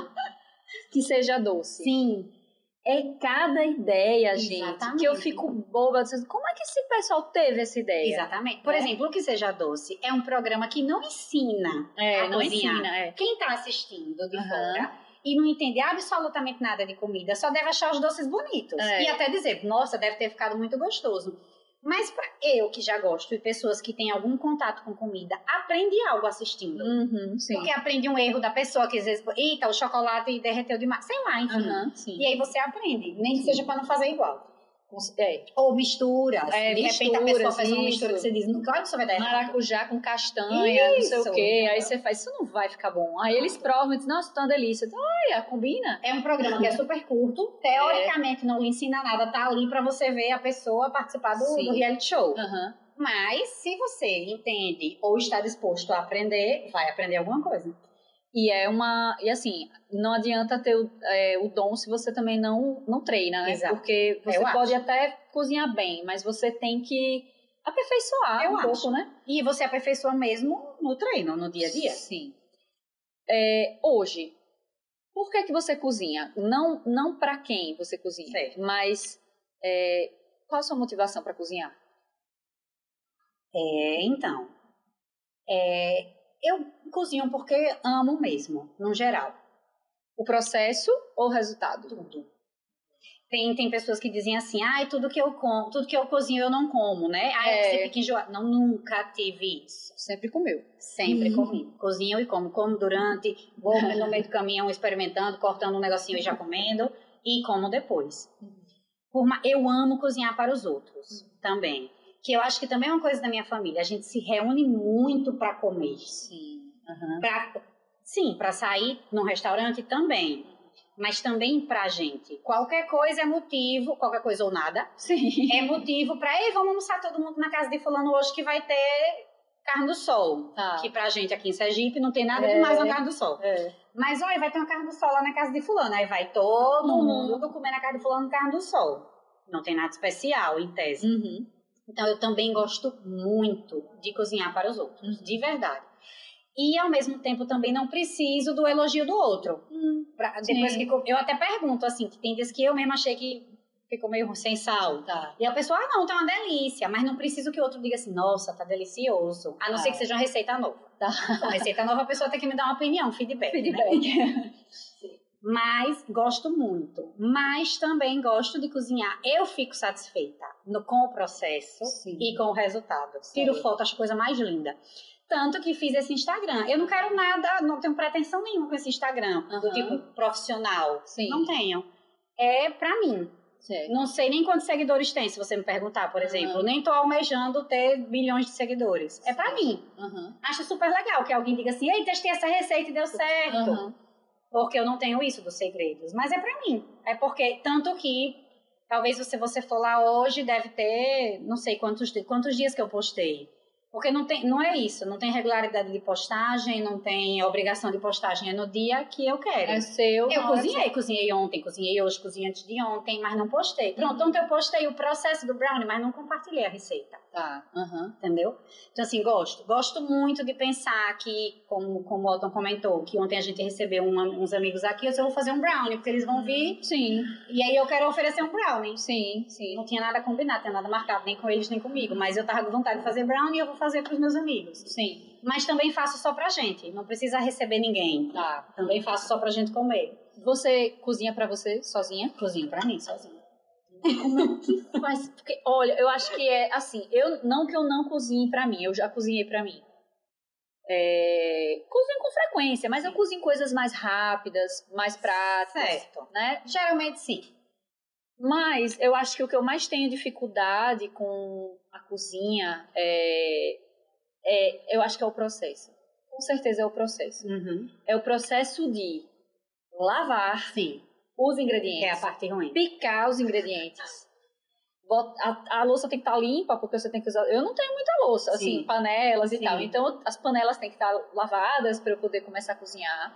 Speaker 1: Que seja doce.
Speaker 2: Sim.
Speaker 1: É cada ideia, gente,
Speaker 2: Exatamente.
Speaker 1: que eu fico boba. Como é que esse pessoal teve essa ideia?
Speaker 2: Exatamente. Por
Speaker 1: É.
Speaker 2: exemplo, o Que Seja Doce é um programa que não ensina
Speaker 1: É,
Speaker 2: a
Speaker 1: não
Speaker 2: cozinhar.
Speaker 1: ensina, é.
Speaker 2: Quem tá assistindo de
Speaker 1: Aham.
Speaker 2: fora e não entende absolutamente nada de comida, só deve achar os doces bonitos.
Speaker 1: É.
Speaker 2: E até dizer, nossa, deve ter ficado muito gostoso. Mas pra eu que já gosto e pessoas que têm algum contato com comida, aprende algo assistindo.
Speaker 1: Uhum.
Speaker 2: Porque aprende um erro da pessoa que às vezes, eita, o chocolate derreteu demais. Sei lá, enfim.
Speaker 1: Sim.
Speaker 2: E aí você aprende, nem que seja pra não fazer igual.
Speaker 1: É,
Speaker 2: Ou misturas.
Speaker 1: É,
Speaker 2: de repente a
Speaker 1: misturas,
Speaker 2: pessoa faz uma
Speaker 1: isso.
Speaker 2: mistura que você diz, claro que isso vai dar errado.
Speaker 1: maracujá com castanha, não sei
Speaker 2: Isso.
Speaker 1: o quê. Aí você faz, isso não vai ficar bom. Aí eles provam e dizem, nossa, tá uma delícia. Então, olha, combina.
Speaker 2: É um programa que é super curto, teoricamente não lhe ensina nada, tá ali pra você ver a pessoa participar do, do reality show.
Speaker 1: Aham.
Speaker 2: Mas se você entende ou está disposto a aprender, vai aprender alguma coisa.
Speaker 1: E é uma. E assim, não adianta ter o, é, o dom se você também não, não treina, né?
Speaker 2: Exato.
Speaker 1: Porque você
Speaker 2: Eu
Speaker 1: pode
Speaker 2: acho.
Speaker 1: até cozinhar bem, mas você tem que aperfeiçoar
Speaker 2: Eu
Speaker 1: um
Speaker 2: acho.
Speaker 1: pouco, né?
Speaker 2: E você aperfeiçoa mesmo no treino, no dia a dia.
Speaker 1: Sim. É, hoje, por que, que você cozinha? Não, não para quem você cozinha,
Speaker 2: Certo.
Speaker 1: mas é, qual a sua motivação para cozinhar?
Speaker 2: É, então, é, eu cozinho porque amo mesmo, no geral.
Speaker 1: O processo ou o resultado?
Speaker 2: Tudo. Tem, tem pessoas que dizem assim, ai, tudo que eu como, tudo que eu cozinho eu não como, né? Ai,
Speaker 1: É.
Speaker 2: você fica enjoado. Não, nunca tive isso.
Speaker 1: Sempre comeu.
Speaker 2: Sempre
Speaker 1: Uhum.
Speaker 2: comi. Cozinho e como. Como durante, vou no meio do caminhão experimentando, cortando um negocinho e já comendo. E como depois. Ma- eu amo cozinhar para os outros também. Que eu acho que também é uma coisa da minha família. A gente se reúne muito para comer.
Speaker 1: Sim. Aham.
Speaker 2: Pra, sim, para sair num restaurante também. Mas também pra gente. Qualquer coisa é motivo, qualquer coisa ou nada,
Speaker 1: Sim.
Speaker 2: é motivo pra, ei, vamos almoçar todo mundo na casa de fulano hoje que vai ter carne do sol.
Speaker 1: Tá.
Speaker 2: Que pra gente aqui em Sergipe não tem nada
Speaker 1: É.
Speaker 2: demais na carne do sol.
Speaker 1: É.
Speaker 2: Mas olha, vai ter uma carne do sol lá na casa de fulano. Aí vai todo
Speaker 1: Uhum.
Speaker 2: mundo comer na casa de fulano carne do sol. Não tem nada especial, em tese.
Speaker 1: Uhum.
Speaker 2: Então eu também gosto muito de cozinhar para os outros, de verdade. E ao mesmo tempo também não preciso do elogio do outro. Pra- depois que eu até pergunto assim, que tem vezes que eu mesma achei que ficou meio sem sal.
Speaker 1: Tá.
Speaker 2: E a pessoa, ah, não, tá uma delícia, mas não preciso que o outro diga assim, nossa, tá delicioso. A não
Speaker 1: Ah.
Speaker 2: ser que seja uma receita nova.
Speaker 1: Tá.
Speaker 2: Uma receita nova, a pessoa tem que me dar uma opinião, feedback. né? Mas gosto muito. Mas também gosto de cozinhar. Eu fico satisfeita no- com o processo
Speaker 1: Sim.
Speaker 2: e com o resultado. Tiro
Speaker 1: Sim.
Speaker 2: foto, acho a coisa mais linda. Tanto que fiz esse Instagram. Eu não quero nada, não tenho pretensão nenhuma com esse Instagram, do
Speaker 1: Aham.
Speaker 2: tipo profissional.
Speaker 1: Sim.
Speaker 2: Não tenho. É pra mim.
Speaker 1: Certo.
Speaker 2: Não sei nem quantos seguidores tem, se você me perguntar, por exemplo. Nem tô almejando ter milhões de seguidores. É pra mim.
Speaker 1: Aham.
Speaker 2: Acho super legal que alguém diga assim: ei, testei essa receita e deu certo
Speaker 1: Aham.
Speaker 2: Porque eu não tenho isso dos segredos. Mas é pra mim. É porque, tanto que, talvez se você for lá hoje, deve ter, não sei quantos, quantos dias que eu postei. Porque não, tem, não é isso, não tem regularidade de postagem, não tem obrigação de postagem, é no dia que eu quero.
Speaker 1: É seu.
Speaker 2: eu cozinhei, cozinhei ontem, cozinhei hoje, cozinhei antes de ontem, mas não postei. Pronto, ontem eu postei o processo do brownie, mas não compartilhei a receita.
Speaker 1: Tá. Uhum.
Speaker 2: Entendeu? Então, assim, gosto. Gosto muito de pensar que, como, como o Otton comentou, que ontem a gente recebeu uma, uns amigos aqui, eu só vou fazer um brownie, porque eles vão vir.
Speaker 1: Sim.
Speaker 2: E aí eu quero oferecer um brownie.
Speaker 1: Sim, sim.
Speaker 2: Não tinha nada combinado, tinha nada marcado, nem com eles, nem comigo. Mas eu tava com vontade de fazer brownie e eu vou fazer pros meus amigos.
Speaker 1: Sim.
Speaker 2: Mas também faço só pra gente. Não precisa receber ninguém.
Speaker 1: Tá.
Speaker 2: Também faço só pra gente comer.
Speaker 1: Você cozinha pra você sozinha?
Speaker 2: Cozinho pra mim, sozinha.
Speaker 1: Como que faz? Porque, olha, eu acho que é assim, eu não que eu não cozinhe pra mim, eu já cozinhei pra mim. É, cozinho com frequência, mas eu cozinho coisas mais rápidas, mais práticas,
Speaker 2: Certo.
Speaker 1: né?
Speaker 2: Geralmente sim.
Speaker 1: Mas eu acho que o que eu mais tenho dificuldade com a cozinha é, é eu acho que é o processo. Com certeza é o processo.
Speaker 2: Uhum.
Speaker 1: É o processo de lavar
Speaker 2: Sim.
Speaker 1: Os
Speaker 2: Que é a
Speaker 1: ingredientes,
Speaker 2: parte ruim.
Speaker 1: picar os ingredientes. A, a louça tem que estar limpa, porque você tem que usar. Eu não tenho muita louça, assim,
Speaker 2: Sim.
Speaker 1: panelas e
Speaker 2: Sim.
Speaker 1: tal. Então, as panelas têm que estar lavadas para eu poder começar a cozinhar.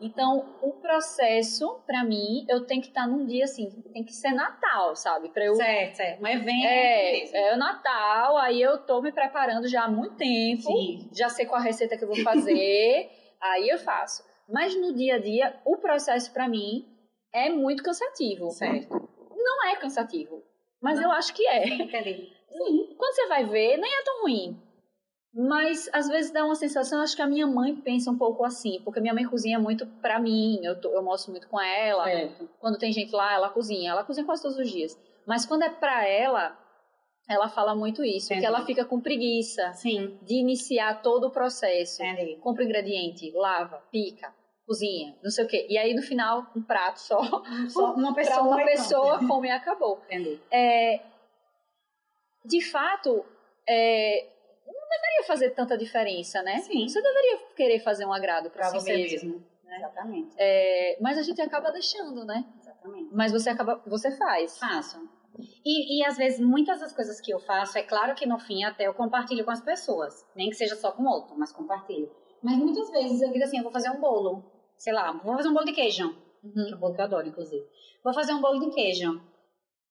Speaker 1: Então, o processo, pra mim, eu tenho que estar num dia assim, tem que ser Natal, sabe? Pra eu.
Speaker 2: Certo, certo. Um evento
Speaker 1: É,
Speaker 2: mesmo.
Speaker 1: é o Natal, aí eu tô me preparando já há muito tempo,
Speaker 2: Sim.
Speaker 1: já sei qual a receita que eu vou fazer, aí eu faço. Mas no dia a dia, o processo pra mim é muito cansativo.
Speaker 2: Certo.
Speaker 1: Não é cansativo, mas
Speaker 2: Não.
Speaker 1: eu acho que é.
Speaker 2: Entendi.
Speaker 1: Sim, quando você vai ver, nem é tão ruim. Mas às vezes dá uma sensação, acho que a minha mãe pensa um pouco assim, porque minha mãe cozinha muito pra mim, eu, tô- eu mostro muito com ela.
Speaker 2: Certo.
Speaker 1: Quando tem gente lá, ela cozinha, ela cozinha quase todos os dias. Mas quando é pra ela, ela fala muito isso,
Speaker 2: Entendi.
Speaker 1: que ela fica com preguiça
Speaker 2: Sim.
Speaker 1: de iniciar todo o processo.
Speaker 2: Entendi.
Speaker 1: Compra o ingrediente, lava, pica, cozinha, não sei o quê. E aí no final, um prato só,
Speaker 2: Só uma pessoa.
Speaker 1: uma pessoa
Speaker 2: pronto.
Speaker 1: come e acabou.
Speaker 2: Entendi.
Speaker 1: É, de fato, é, não deveria fazer tanta diferença, né?
Speaker 2: Sim.
Speaker 1: Você deveria querer fazer um agrado pra,
Speaker 2: Pra
Speaker 1: si
Speaker 2: você
Speaker 1: mesmo.
Speaker 2: mesmo. Exatamente.
Speaker 1: É, mas a gente acaba deixando, né?
Speaker 2: Exatamente.
Speaker 1: Mas você acaba, você faz.
Speaker 2: Faço. E, e às vezes, muitas das coisas que eu faço, é claro que no fim até eu compartilho com as pessoas. Nem que seja só com outro, mas compartilho. Mas muitas vezes eu digo assim, eu vou fazer um bolo. Sei lá, vou fazer um bolo de queijo.
Speaker 1: Uhum.
Speaker 2: Que é um bolo que eu adoro, inclusive. Vou fazer um bolo de queijo.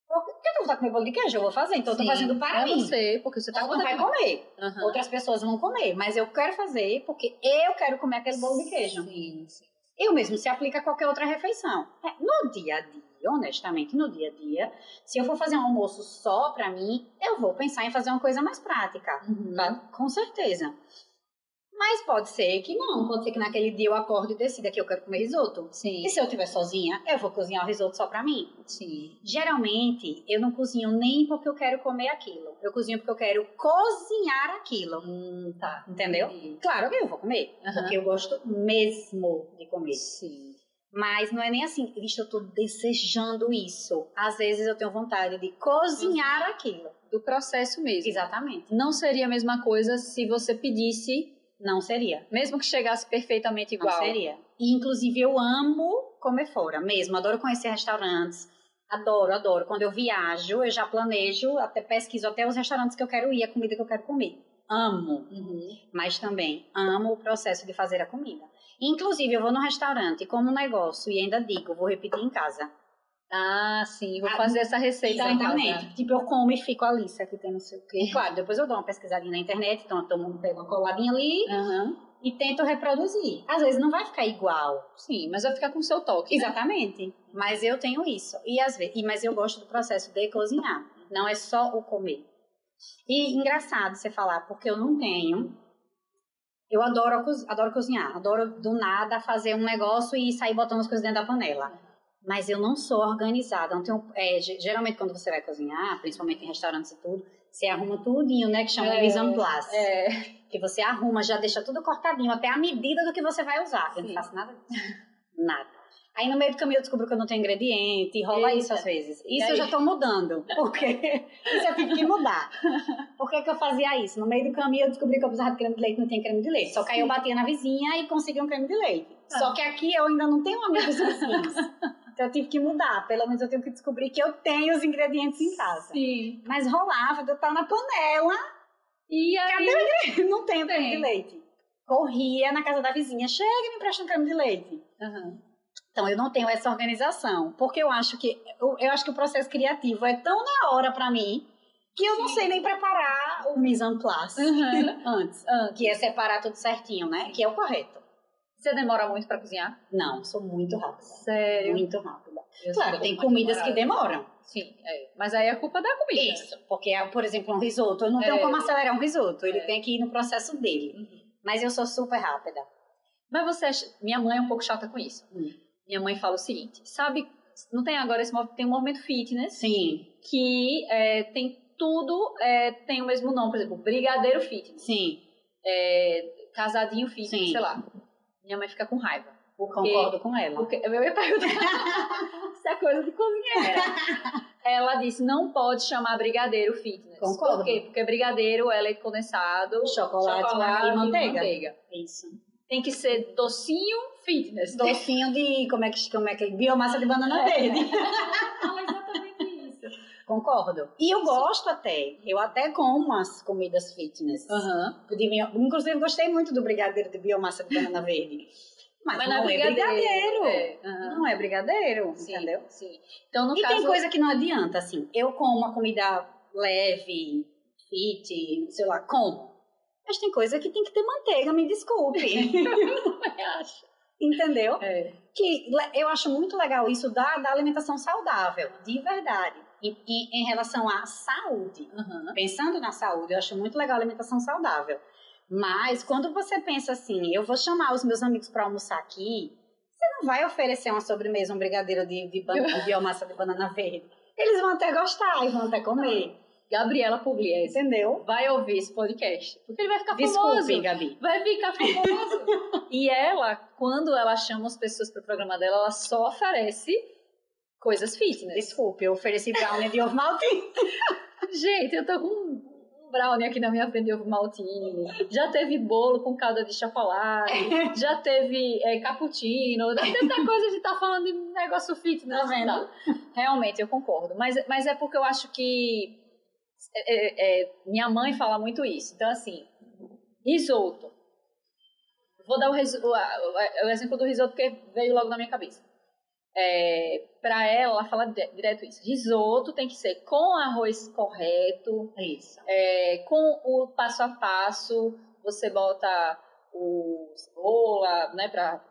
Speaker 2: Por que eu vou estar comendo bolo de queijo? Eu vou fazer. Então eu tô
Speaker 1: Sim,
Speaker 2: fazendo para
Speaker 1: é
Speaker 2: mim.
Speaker 1: você, porque você tá
Speaker 2: não vai comer.
Speaker 1: Aham.
Speaker 2: Outras pessoas vão comer. Mas eu quero fazer porque eu quero comer aquele bolo de queijo.
Speaker 1: Sim, sim.
Speaker 2: Eu mesmo se aplica a qualquer outra refeição. É, No dia a dia, honestamente, no dia a dia, se eu for fazer um almoço só pra mim, eu vou pensar em fazer uma coisa mais prática.
Speaker 1: Uhum.
Speaker 2: Com certeza. Mas pode ser que não. Pode ser que naquele dia eu acorde e decida que eu quero comer risoto.
Speaker 1: Sim,
Speaker 2: E se eu estiver sozinha, eu vou cozinhar o risoto só pra mim.
Speaker 1: sim.
Speaker 2: Geralmente, eu não cozinho nem porque eu quero comer aquilo. Eu cozinho porque eu quero cozinhar aquilo.
Speaker 1: Hum, tá.
Speaker 2: Entendeu? Claro que eu vou comer.
Speaker 1: Aham.
Speaker 2: Porque eu gosto mesmo de comer.
Speaker 1: Sim.
Speaker 2: Mas não é nem assim, vixe, eu tô desejando isso. Às vezes eu tenho vontade de cozinhar aquilo.
Speaker 1: Do processo mesmo.
Speaker 2: Exatamente.
Speaker 1: Não seria a mesma coisa se você pedisse,
Speaker 2: Não seria.
Speaker 1: mesmo que chegasse perfeitamente
Speaker 2: Não
Speaker 1: igual.
Speaker 2: seria. E inclusive eu amo comer fora mesmo. Adoro conhecer restaurantes. Adoro, adoro. Quando eu viajo, eu já planejo, até pesquiso até os restaurantes que eu quero ir, a comida que eu quero comer. Amo.
Speaker 1: Uhum.
Speaker 2: Mas também amo o processo de fazer a comida. Inclusive, eu vou no restaurante, como um negócio e ainda digo, vou repetir em casa.
Speaker 1: Ah, sim, vou
Speaker 2: Ah,
Speaker 1: fazer essa receita.
Speaker 2: Exatamente. Tipo, eu como e fico ali, isso aqui tem não sei o quê. Claro, depois eu dou uma pesquisadinha na internet, então eu tomo, pego uma coladinha ali
Speaker 1: Aham.
Speaker 2: e tento reproduzir. Às vezes não vai ficar igual.
Speaker 1: Sim, mas vai ficar com o seu toque. né?
Speaker 2: Exatamente. Mas eu tenho isso. E às vezes, e- mas eu gosto do processo de cozinhar. Não é só o comer. E engraçado você falar, porque eu não tenho. Eu adoro, adoro cozinhar. Adoro do nada fazer um negócio e sair botando as coisas dentro da panela. Mas eu não sou organizada. Não tenho, é, ge- geralmente, quando você vai cozinhar, principalmente em restaurantes e tudo, você arruma tudinho, né? Que chama
Speaker 1: É,
Speaker 2: mise en place.
Speaker 1: É.
Speaker 2: Que você arruma, já deixa tudo cortadinho, até a medida do que você vai usar. Eu não faço nada disso. Nada. Aí no meio do caminho eu descubro que eu não tenho ingrediente, e rola
Speaker 1: Eita.
Speaker 2: isso às vezes. Isso eu já tô mudando, porque isso eu tive que mudar. Por que, que eu fazia isso? No meio do caminho eu descobri que eu precisava de creme de leite, não tinha creme de leite. Só que aí eu batia na vizinha e conseguia um creme de leite.
Speaker 1: Ah.
Speaker 2: Só que aqui eu ainda não tenho amigos vizinhos. Então eu tive que mudar. Pelo menos eu tenho que descobrir que eu tenho os ingredientes em casa.
Speaker 1: Sim.
Speaker 2: Mas rolava de eu estar na panela
Speaker 1: E aí.
Speaker 2: não tenho creme de leite. Corria na casa da vizinha, chega e me empresta um creme de leite.
Speaker 1: Aham.
Speaker 2: Então eu não tenho essa organização, porque eu acho que eu, eu acho que o processo criativo é tão na hora pra mim que eu não sei nem preparar o mise en place
Speaker 1: Uhum.
Speaker 2: Antes. Que é separar tudo certinho, né? Que é o correto.
Speaker 1: Você demora muito pra cozinhar?
Speaker 2: Não, sou muito rápida.
Speaker 1: Sério?
Speaker 2: Muito rápida.
Speaker 1: Eu
Speaker 2: Claro, tem comidas que demoram.
Speaker 1: Sim, é. Mas aí é culpa da comida.
Speaker 2: Isso. Porque, por exemplo, um risoto, eu não tenho
Speaker 1: É.
Speaker 2: como acelerar um risoto. Ele
Speaker 1: É.
Speaker 2: tem que ir no processo dele.
Speaker 1: Uhum.
Speaker 2: Mas eu sou super rápida.
Speaker 1: Mas você. Minha mãe é um pouco chata com isso.
Speaker 2: Hum.
Speaker 1: Minha mãe fala o seguinte, sabe... Não tem agora esse tem um movimento fitness
Speaker 2: Sim,
Speaker 1: que é, tem tudo é, tem o mesmo nome, por exemplo, Brigadeiro Fitness,
Speaker 2: sim.
Speaker 1: é, Casadinho Fitness,
Speaker 2: Sim.
Speaker 1: sei lá. Minha mãe fica com raiva. Porque,
Speaker 2: Concordo com ela.
Speaker 1: porque eu ia perguntar se é coisa de cozinheira. Ela disse, não pode chamar Brigadeiro Fitness.
Speaker 2: Concordo.
Speaker 1: Por quê? Porque Brigadeiro é leite condensado,
Speaker 2: Chocolate, e manteiga.
Speaker 1: Isso. Tem que ser docinho fitness.
Speaker 2: Docinho de. Como é que, como é que biomassa de banana
Speaker 1: É.
Speaker 2: verde.
Speaker 1: Isso.
Speaker 2: Concordo. E eu gosto até. Eu até como as comidas fitness.
Speaker 1: Aham.
Speaker 2: De bio- Inclusive, gostei muito do brigadeiro de biomassa de banana verde. Mas,
Speaker 1: Mas
Speaker 2: não,
Speaker 1: não
Speaker 2: é brigadeiro.
Speaker 1: É, aham.
Speaker 2: Não é brigadeiro,
Speaker 1: Sim,
Speaker 2: entendeu?
Speaker 1: Sim. Então, no
Speaker 2: e
Speaker 1: caso...
Speaker 2: tem coisa que não adianta, assim. Eu como uma comida leve, fit, sei lá, como. Mas tem coisa que tem que ter manteiga, me desculpe.
Speaker 1: acho.
Speaker 2: entendeu?
Speaker 1: É.
Speaker 2: que eu acho muito legal isso da, da alimentação saudável, de verdade. E, e em relação à saúde,
Speaker 1: Aham.
Speaker 2: pensando na saúde, eu acho muito legal a alimentação saudável. Mas quando você pensa assim, eu vou chamar os meus amigos para almoçar aqui, você não vai oferecer uma sobremesa, um brigadeiro de, de, de biomassa de banana verde. Eles vão até gostar e vão até comer,
Speaker 1: Gabriela Pugliese
Speaker 2: entendeu?
Speaker 1: vai ouvir esse podcast. Porque ele vai ficar
Speaker 2: Desculpe,
Speaker 1: famoso.
Speaker 2: Gabi.
Speaker 1: Vai ficar famoso. e ela, quando ela chama as pessoas pro programa dela, ela só oferece coisas fitness.
Speaker 2: Desculpe, eu ofereci brownie de ovo maltine.
Speaker 1: Gente, eu tô com um brownie aqui na minha frente de ovo maltine. Já teve bolo com calda de chocolate. já teve é, cappuccino. Tem tanta coisa de estar falando de negócio fitness.
Speaker 2: Tá vendo?
Speaker 1: Tá. Realmente, eu concordo. Mas, mas é porque eu acho que... é, é, é, minha mãe fala muito isso. Então, assim, risoto. Vou dar o, o, o exemplo do risoto porque veio logo na minha cabeça. É, para ela, ela fala di- direto isso. Risoto tem que ser com arroz correto,
Speaker 2: Isso.
Speaker 1: é, com o passo a passo. Você bota o cebola, né, pra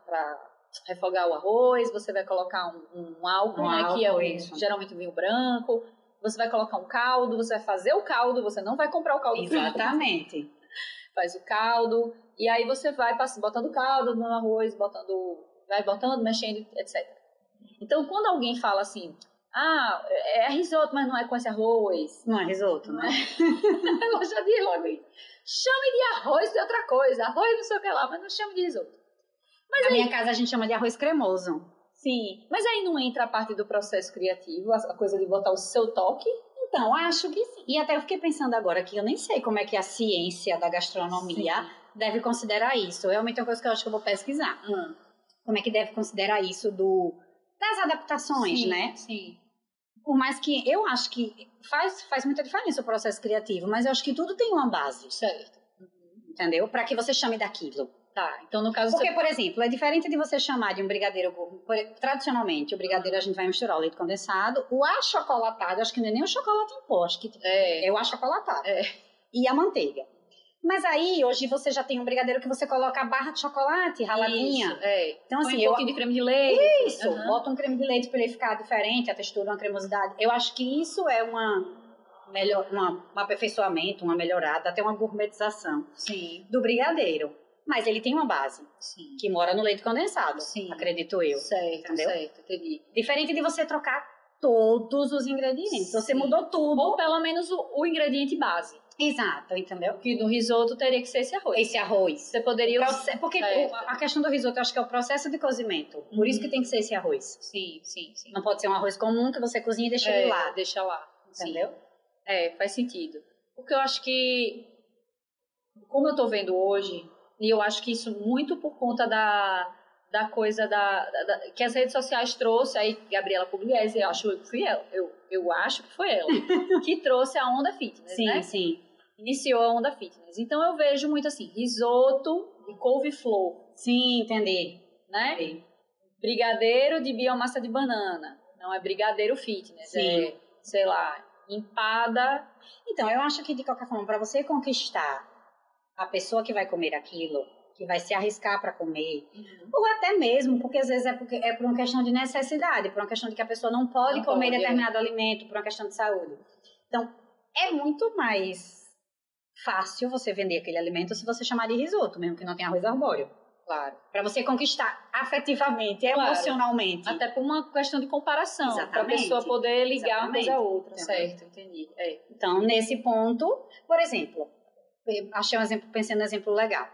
Speaker 1: refogar o arroz. Você vai colocar um, um álcool,
Speaker 2: Um
Speaker 1: né, que é
Speaker 2: álcool,
Speaker 1: um,
Speaker 2: isso.
Speaker 1: geralmente vinho branco. Você vai colocar um caldo, você vai fazer o caldo, você não vai comprar o caldo
Speaker 2: Exatamente.
Speaker 1: faz o caldo, e aí você vai botando caldo no arroz, botando, vai botando, mexendo, etc. Então, quando alguém fala assim, ah, é risoto, mas não é com esse arroz,
Speaker 2: Não é risoto, né?
Speaker 1: ela já diz logo isso. Chame de arroz de outra coisa, arroz não sei o que lá, mas não chame de risoto.
Speaker 2: Na minha casa a gente chama de arroz cremoso.
Speaker 1: Sim, mas aí não entra a parte do processo criativo, a coisa de botar o seu toque?
Speaker 2: Então, acho que sim. E até eu fiquei pensando agora que eu nem sei como é que a ciência da gastronomia deve considerar isso. Realmente é uma coisa que eu acho que eu vou pesquisar.
Speaker 1: Hum.
Speaker 2: Como é que deve considerar isso do das adaptações,
Speaker 1: Sim,
Speaker 2: né?
Speaker 1: Sim.
Speaker 2: Por mais que eu acho que faz, faz muita diferença o processo criativo, mas eu acho que tudo tem uma base,
Speaker 1: Certo.
Speaker 2: entendeu? Para que você chame daquilo.
Speaker 1: Tá, então no caso...
Speaker 2: Porque, por exemplo, é diferente de você chamar de um brigadeiro Tradicionalmente, o brigadeiro a gente vai misturar o leite condensado, o achocolatado, acho que não é nem o chocolate em pó, acho que
Speaker 1: É,
Speaker 2: é o achocolatado.
Speaker 1: É.
Speaker 2: E a manteiga. Mas aí, hoje você já tem um brigadeiro que você coloca a barra de chocolate raladinha.
Speaker 1: Isso, é.
Speaker 2: Então,
Speaker 1: Põe
Speaker 2: assim,
Speaker 1: um
Speaker 2: eu,
Speaker 1: pouquinho de creme de leite.
Speaker 2: isso,
Speaker 1: Aham.
Speaker 2: bota um creme de leite para ele ficar diferente, a textura, uma cremosidade. Eu acho que isso é uma melhor, uma, um aperfeiçoamento, uma melhorada, até uma gourmetização
Speaker 1: Sim,
Speaker 2: do brigadeiro. Mas ele tem uma base,
Speaker 1: sim.
Speaker 2: que mora no leite condensado,
Speaker 1: Sim.
Speaker 2: acredito eu.
Speaker 1: Certo,
Speaker 2: Entendeu?
Speaker 1: certo, entendi.
Speaker 2: Diferente de você trocar todos os ingredientes. Você
Speaker 1: Sim.
Speaker 2: mudou tudo.
Speaker 1: Ou pelo menos o, o ingrediente base.
Speaker 2: Exato, entendeu?
Speaker 1: Que no risoto teria que ser esse arroz.
Speaker 2: Esse arroz.
Speaker 1: Você poderia...
Speaker 2: Proce- Porque o- a questão do risoto, eu acho que é o processo de cozimento. Por
Speaker 1: Uhum.
Speaker 2: isso que tem que ser esse arroz.
Speaker 1: Sim, sim, sim.
Speaker 2: Não pode ser um arroz comum que você cozinha e deixa
Speaker 1: é,
Speaker 2: ele lá.
Speaker 1: Deixa lá. Sim.
Speaker 2: Entendeu?
Speaker 1: É, faz sentido. Porque eu acho que, como eu tô vendo hoje, e eu acho que isso muito por conta da, da coisa da, da- da- que as redes sociais trouxe, aí Gabriela Pugliese, eu acho que fui ela, eu, eu acho que foi ela, que trouxe a onda fitness,
Speaker 2: Sim,
Speaker 1: né?
Speaker 2: sim.
Speaker 1: Iniciou a onda fitness. Então eu vejo muito assim, risoto de couve-flor,
Speaker 2: Sim, entendi.
Speaker 1: né?
Speaker 2: Entendi.
Speaker 1: Brigadeiro de biomassa de banana. Não é brigadeiro fitness,
Speaker 2: Sim.
Speaker 1: é, sei lá, empada.
Speaker 2: Então, eu acho que de qualquer forma, para você conquistar a pessoa que vai comer aquilo, que vai se arriscar para comer, uhum. ou até mesmo, porque às vezes é, porque, é por uma questão de necessidade, por uma questão de que a pessoa não pode não comer pode, é. determinado alimento, por uma questão de saúde. Então, é muito mais fácil você vender aquele alimento se você chamar de risoto, mesmo que não tenha arroz arbóreo.
Speaker 1: Claro.
Speaker 2: Para você conquistar afetivamente, claro. emocionalmente.
Speaker 1: Até por uma questão de comparação. Para a pessoa poder ligar Exatamente. uma coisa a outra.
Speaker 2: Certo, entendi. É. Então, nesse ponto, por exemplo, achei um exemplo, pensei num exemplo legal.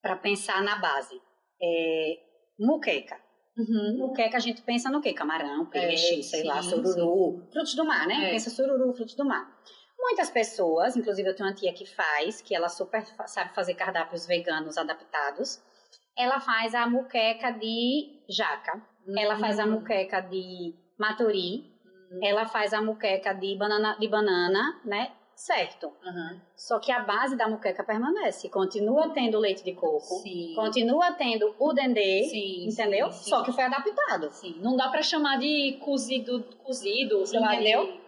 Speaker 2: Para pensar na base. É, muqueca. Uhum. Muqueca a gente pensa no quê? Camarão, peixe, é, sei sim, lá, sururu. Sim. Frutos do mar, né? É. Pensa sururu, frutos do mar. Muitas pessoas, inclusive eu tenho uma tia que faz, que ela super sabe fazer cardápios veganos adaptados. Ela faz a muqueca de jaca, uhum. ela faz a hum. muqueca de maturi, uhum. ela faz a muqueca de banana, de banana, né? Certo. Uhum. Só que a base da muqueca permanece. Continua tendo leite de coco. Sim. Continua tendo o dendê. Sim, entendeu? Sim. Só que foi adaptado.
Speaker 1: Sim. Não dá para chamar de cozido, cozido, sei
Speaker 2: entendeu?
Speaker 1: lá. De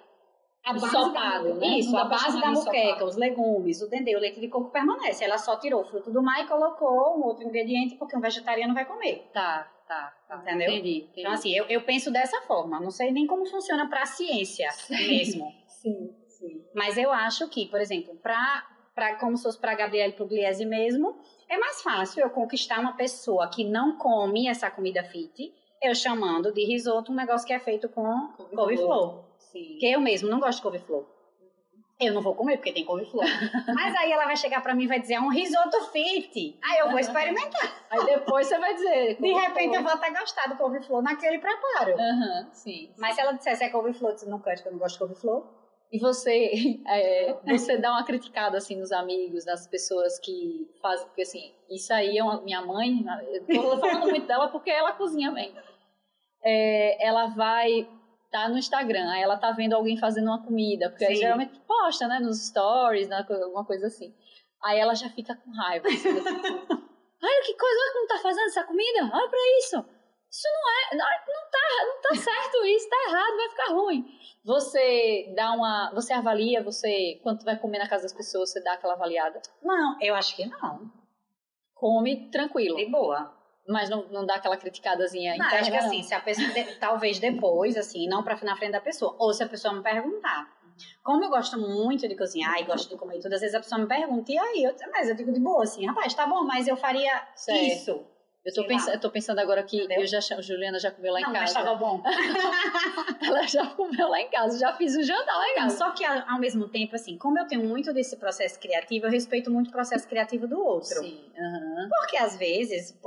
Speaker 2: a base da, né? Isso, a base da moqueca, os legumes, o dendê, o leite de coco permanece. Ela só tirou o fruto do mar e colocou um outro ingrediente porque um vegetariano vai comer.
Speaker 1: Tá, tá. tá.
Speaker 2: Entendeu? Entendi, entendi. Então, assim, eu, eu penso dessa forma. Não sei nem como funciona para a ciência mesmo.
Speaker 1: sim, sim.
Speaker 2: Mas eu acho que, por exemplo, para para como se fosse para Gabriele Pugliese mesmo, é mais fácil eu conquistar uma pessoa que não come essa comida fit, eu chamando de risoto um negócio que é feito com couve-flor. Sim. Que eu mesmo não gosto de couve-flor. Eu não vou comer porque tem couve-flor. Mas aí ela vai chegar pra mim e vai dizer, é um risoto fit. Aí eu vou experimentar.
Speaker 1: Aí depois você vai dizer.
Speaker 2: De repente eu vou até gostar do couve-flor naquele preparo.
Speaker 1: Aham, uhum, sim.
Speaker 2: Mas se ela dissesse é couve-flor, eu não quero, eu não gosto de couve-flor.
Speaker 1: E você, é, você dá uma criticada assim nos amigos, nas pessoas que fazem, porque assim, isso aí é uma, minha mãe, eu tô falando muito dela porque ela cozinha bem. É, ela vai tá no Instagram, aí ela tá vendo alguém fazendo uma comida, porque aí geralmente posta, né, nos stories, né, alguma coisa assim. Aí ela já fica com raiva. Assim, Olha que coisa, como tá fazendo essa comida? Olha pra isso. Isso não é, não, não tá, não tá certo isso, tá errado, vai ficar ruim. Você dá uma, você avalia, você quando vai comer na casa das pessoas, você dá aquela avaliada?
Speaker 2: Não, eu acho que não.
Speaker 1: Come tranquilo.
Speaker 2: De boa.
Speaker 1: Mas não, não dá aquela criticadazinha
Speaker 2: não, interna, acho que assim, se a pessoa, talvez depois, assim, não pra na frente da pessoa, ou se a pessoa me perguntar. Como eu gosto muito de cozinhar e gosto de comer tudo, às vezes a pessoa me pergunta, e aí? Eu, mas eu digo de boa, assim, rapaz, tá bom, mas eu faria certo. isso.
Speaker 1: Eu tô, pensando, eu tô pensando agora que Entendeu? eu já Juliana já comeu lá em
Speaker 2: não,
Speaker 1: casa.
Speaker 2: Mas tava bom.
Speaker 1: ela já comeu lá em casa, já fiz o jantar lá em casa.
Speaker 2: Só que ao mesmo tempo, assim, como eu tenho muito desse processo criativo, eu respeito muito o processo criativo do outro.
Speaker 1: Sim. Uhum.
Speaker 2: Porque às vezes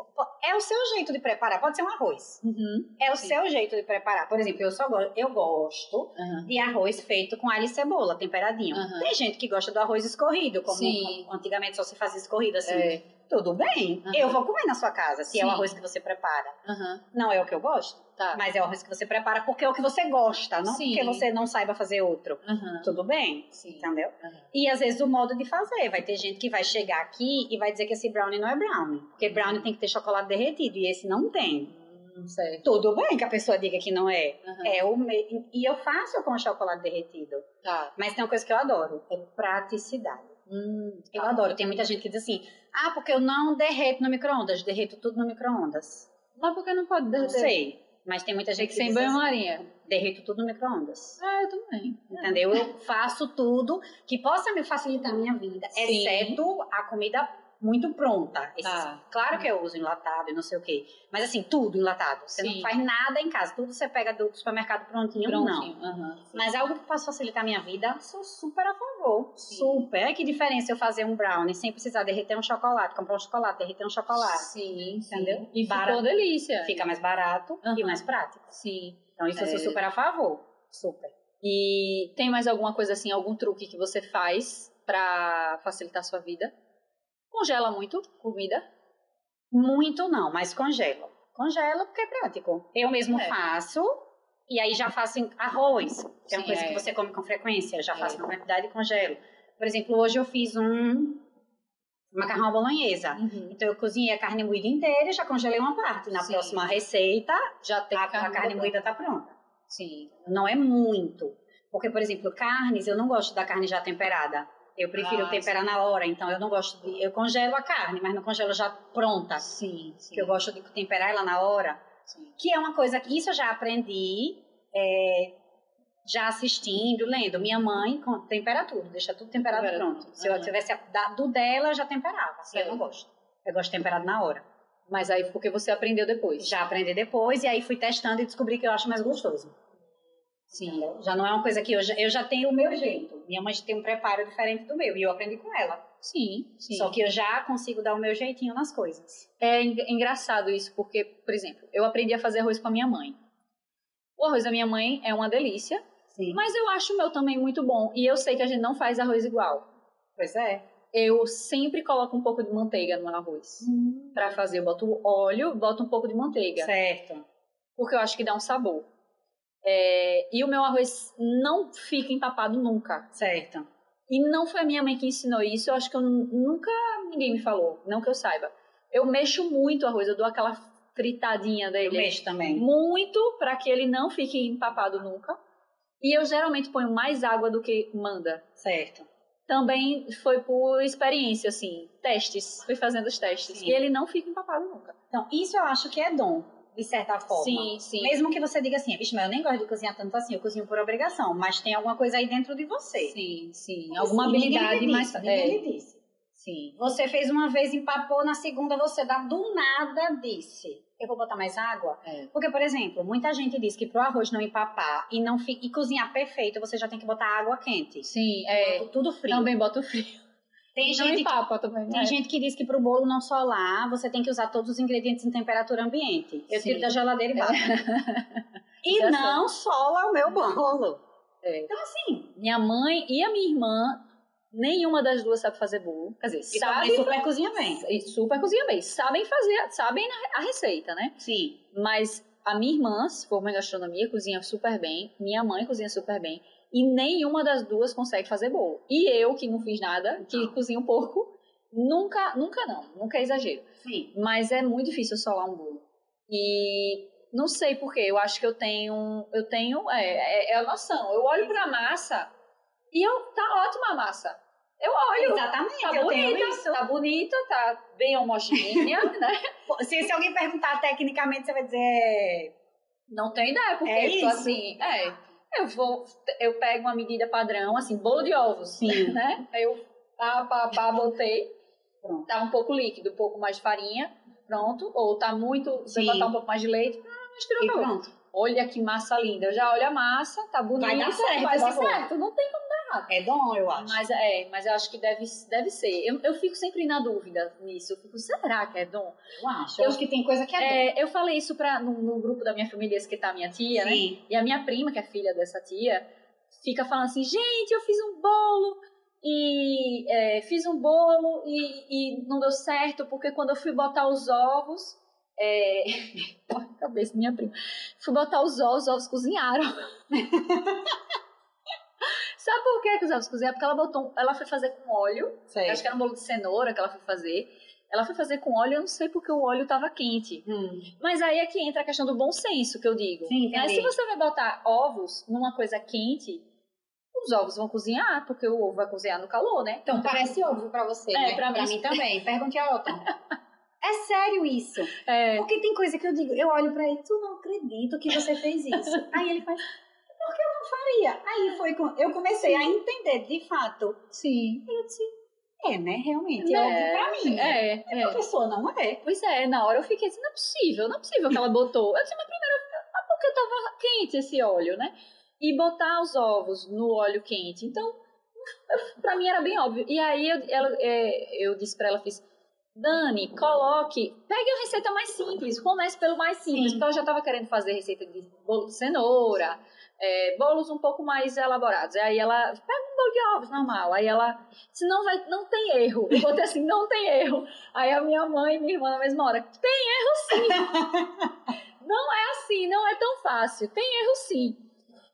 Speaker 2: é o seu jeito de preparar, pode ser um arroz. Uhum. É o Sim. seu jeito de preparar. Por exemplo, eu só gosto, eu gosto uhum. de arroz feito com alho e cebola, temperadinho. Tem gente que gosta do arroz escorrido, como, como antigamente só se fazia escorrido assim. É tudo bem, uhum. eu vou comer na sua casa, se Sim. é o arroz que você prepara. Uhum. Não é o que eu gosto, tá. mas é o arroz que você prepara porque é o que você gosta, não Sim. porque você não saiba fazer outro. Uhum. Tudo bem, Sim. entendeu? E às vezes o modo de fazer, vai ter gente que vai chegar aqui e vai dizer que esse brownie não é brownie, porque brownie tem que ter chocolate derretido e esse não tem.
Speaker 1: Hum,
Speaker 2: Tudo bem que a pessoa diga que não é. É o me... E eu faço com chocolate derretido.
Speaker 1: Tá.
Speaker 2: Mas tem uma coisa que eu adoro, é praticidade. Hum, eu adoro. Tem muita gente que diz assim: ah, porque eu não derreto no micro-ondas, derreto tudo no micro-ondas.
Speaker 1: Mas por que não pode derreter?
Speaker 2: Não sei. Mas tem muita gente que,
Speaker 1: que sem banho-marinha. Assim,
Speaker 2: derreto tudo no micro-ondas.
Speaker 1: Ah, eu também.
Speaker 2: Entendeu? Eu faço tudo que possa me facilitar a minha vida, Sim. exceto a comida muito pronta. Esses, tá. Claro que eu uso enlatado e não sei o quê. Mas assim, tudo enlatado. Você Sim. não faz nada em casa. Tudo você pega do supermercado prontinho, prontinho. não. Uhum, Mas algo que possa facilitar a minha vida, sou super a favor. Sim. Super. Que diferença eu fazer um brownie sem precisar derreter um chocolate, comprar um chocolate, derreter um chocolate.
Speaker 1: Sim.
Speaker 2: Entendeu?
Speaker 1: E barato. ficou delícia.
Speaker 2: Fica mais barato uhum. e mais prático.
Speaker 1: Sim.
Speaker 2: Então isso é. eu sou é. super a favor.
Speaker 1: Super. E tem mais alguma coisa assim, algum truque que você faz para facilitar a sua vida? Congela muito comida?
Speaker 2: Muito não, mas congelo. Congela porque é prático. Eu mesmo é. faço e aí já faço arroz, que Sim, é uma coisa é. que você come com frequência, já faço é. na quantidade e congelo. Por exemplo, hoje eu fiz um macarrão bolonhesa. Uhum. Então eu cozinhei a carne moída inteira e já congelei uma parte. Na Sim. próxima receita, já tem a, carne, a carne moída tá pronta.
Speaker 1: Sim.
Speaker 2: Não é muito. Porque, por exemplo, carnes, eu não gosto da carne já temperada. Eu prefiro
Speaker 1: Ah,
Speaker 2: temperar na hora, então eu não gosto de. Eu congelo a carne, mas não congelo já pronta.
Speaker 1: Sim, sim.
Speaker 2: Que eu gosto de temperar ela na hora.
Speaker 1: sim.
Speaker 2: Que é uma coisa que isso eu já aprendi, é, já assistindo, lendo. Minha mãe tempera tudo, deixa tudo temperado
Speaker 1: Tempera
Speaker 2: pronto. Se eu tivesse dado dela, já temperava.
Speaker 1: Sei.
Speaker 2: Eu não gosto. Eu gosto de temperado na hora.
Speaker 1: Mas aí porque você aprendeu depois.
Speaker 2: Já aprendi depois e aí fui testando e descobri que eu acho mais gostoso.
Speaker 1: Sim.
Speaker 2: Já não é uma coisa que eu já, eu já tenho o meu jeito. Minha mãe tem um preparo diferente do meu e eu aprendi com ela.
Speaker 1: Sim, sim.
Speaker 2: Só que eu já consigo dar o meu jeitinho nas coisas.
Speaker 1: É en- engraçado isso, porque, por exemplo, eu aprendi a fazer arroz com a minha mãe. O arroz da minha mãe é uma delícia,
Speaker 2: Sim.
Speaker 1: mas eu acho o meu também muito bom. E eu sei que a gente não faz arroz igual.
Speaker 2: Pois é.
Speaker 1: Eu sempre coloco um pouco de manteiga no arroz. Pra fazer, eu boto óleo, boto um pouco de manteiga.
Speaker 2: Certo.
Speaker 1: Porque eu acho que dá um sabor. É, e o meu arroz não fica empapado nunca.
Speaker 2: Certo.
Speaker 1: E não foi a minha mãe que ensinou isso, eu acho que eu nu- nunca ninguém me falou, não que eu saiba. Eu mexo muito o arroz, eu dou aquela fritadinha
Speaker 2: Eu
Speaker 1: dele.
Speaker 2: mexo também.
Speaker 1: Muito para que ele não fique empapado nunca. E eu geralmente ponho mais água do que manda.
Speaker 2: Certo.
Speaker 1: Também foi por experiência, assim, testes. Fui fazendo os testes.
Speaker 2: Sim.
Speaker 1: E ele não fica empapado nunca.
Speaker 2: Então, isso eu acho que é dom, de certa forma.
Speaker 1: Sim, sim.
Speaker 2: Mesmo que você diga assim, vixe, mas eu nem gosto de cozinhar tanto assim, eu cozinho por obrigação, mas tem alguma coisa aí dentro de você.
Speaker 1: Sim, sim. Alguma
Speaker 2: ninguém
Speaker 1: habilidade mais.
Speaker 2: disse, Ninguém
Speaker 1: É,
Speaker 2: lhe disse.
Speaker 1: sim.
Speaker 2: Você fez uma vez, empapou, na segunda você dá do nada disse. Eu vou botar mais água?
Speaker 1: É.
Speaker 2: Porque, por exemplo, muita gente diz que pro arroz não empapar e não e cozinhar perfeito, você já tem que botar água quente.
Speaker 1: Sim, é.
Speaker 2: Tudo- Tudo frio.
Speaker 1: Também boto frio.
Speaker 2: Tem
Speaker 1: Não
Speaker 2: gente, que,
Speaker 1: também.
Speaker 2: tem
Speaker 1: é.
Speaker 2: gente que diz que pro bolo não solar, você tem que usar todos os ingredientes em temperatura ambiente. Eu
Speaker 1: Sim.
Speaker 2: tiro da geladeira e bato. e
Speaker 1: Já
Speaker 2: não sola o meu bolo.
Speaker 1: É.
Speaker 2: Então, assim,
Speaker 1: Minha mãe e a minha irmã, nenhuma das duas sabe fazer bolo. Quer dizer,
Speaker 2: e
Speaker 1: sabe.
Speaker 2: super cozinha bem.
Speaker 1: e super cozinha bem. Sabem fazer, sabem a receita, né?
Speaker 2: Sim.
Speaker 1: Mas a minha irmã, se for em gastronomia, cozinha super bem. Minha mãe cozinha super bem. E nenhuma das duas consegue fazer bolo. E eu, que não fiz nada, que
Speaker 2: Não.
Speaker 1: cozinho pouco, nunca, nunca não. Nunca é exagero.
Speaker 2: Sim.
Speaker 1: Mas é muito difícil solar um bolo. E não sei porquê. Eu acho que eu tenho. Eu tenho. É, é, é a noção. Eu olho pra massa e eu, tá ótima a massa. Eu olho.
Speaker 2: Exatamente,
Speaker 1: Tá
Speaker 2: eu tenho
Speaker 1: bonita, tá bonita, tá bem homogênea, né?
Speaker 2: Se, se alguém perguntar tecnicamente, você vai dizer. é,
Speaker 1: Não tenho ideia, porque
Speaker 2: É isso?
Speaker 1: assim, é, eu vou, eu pego uma medida padrão, assim, bolo de ovos,
Speaker 2: Sim.
Speaker 1: né? Aí eu pá, pá, pá, botei,
Speaker 2: Pronto.
Speaker 1: tá um pouco líquido, um pouco mais de farinha, pronto, ou tá muito, você
Speaker 2: Sim.
Speaker 1: botar um pouco mais de leite, ah, mistura
Speaker 2: E
Speaker 1: tudo.
Speaker 2: pronto.
Speaker 1: Olha que massa linda, eu já olho a massa, tá bonita,
Speaker 2: Vai dar certo
Speaker 1: vai dar certo, não tem como
Speaker 2: É dom, eu acho.
Speaker 1: mas é, mas eu acho que deve, deve ser. Eu, eu fico sempre na dúvida nisso. Eu fico, será que é dom?
Speaker 2: eu acho. Eu acho que tem coisa que é,
Speaker 1: É, eu falei isso pra, no, no grupo da minha família, esse que tá a minha tia,
Speaker 2: dom.
Speaker 1: né?
Speaker 2: Sim.
Speaker 1: E a minha prima, que é filha dessa tia, fica falando assim: gente, eu fiz um bolo e é, fiz um bolo e, e não deu certo porque quando eu fui botar os ovos. É... Cabeça, minha prima. Fui botar os ovos, os ovos cozinharam. Sabe por que, que os ovos cozinharam? Porque ela botou. Ela foi fazer com óleo.
Speaker 2: Sei.
Speaker 1: Acho que era um bolo de cenoura que ela foi fazer. Ela foi fazer com óleo, eu não sei porque o óleo estava quente.
Speaker 2: Hum.
Speaker 1: Mas aí é que entra a questão do bom senso que eu digo.
Speaker 2: Sim, entendi.
Speaker 1: Se você vai botar ovos numa coisa quente, os ovos vão cozinhar, porque o ovo vai cozinhar no calor, né?
Speaker 2: Então parece óbvio pra você,
Speaker 1: É,
Speaker 2: né?
Speaker 1: pra mim-
Speaker 2: também. Pergunte a Otton. É sério isso.
Speaker 1: É,
Speaker 2: Porque tem coisa que eu digo, eu olho pra ele, tu não acredito que você fez isso. Aí ele faz, por que eu não faria? Aí foi, com- eu comecei a entender, de fato.
Speaker 1: sim.
Speaker 2: Eu disse, é, né? Realmente, é,
Speaker 1: É,
Speaker 2: óbvio pra mim.
Speaker 1: É,
Speaker 2: A
Speaker 1: é.
Speaker 2: pessoa não é.
Speaker 1: Pois é, na hora eu fiquei assim, não é possível, não é possível que ela botou. Eu disse, mas primeiro, mas porque tava quente esse óleo, né? E botar os ovos no óleo quente. Então, eu- pra mim era bem óbvio. E aí eu, ela, é, eu disse pra ela, fiz, Dani, coloque, pegue a receita mais simples, comece pelo mais simples,
Speaker 2: Sim.
Speaker 1: porque ela já tava querendo fazer receita de bolo de cenoura, é, bolos um pouco mais elaborados. Aí ela, pega um bolo de ovos normal. Aí ela, se não vai, não tem erro. Eu botei assim, não tem erro. Aí a minha mãe e minha irmã na mesma hora, tem erro sim. não é assim, não é tão fácil. Tem erro sim.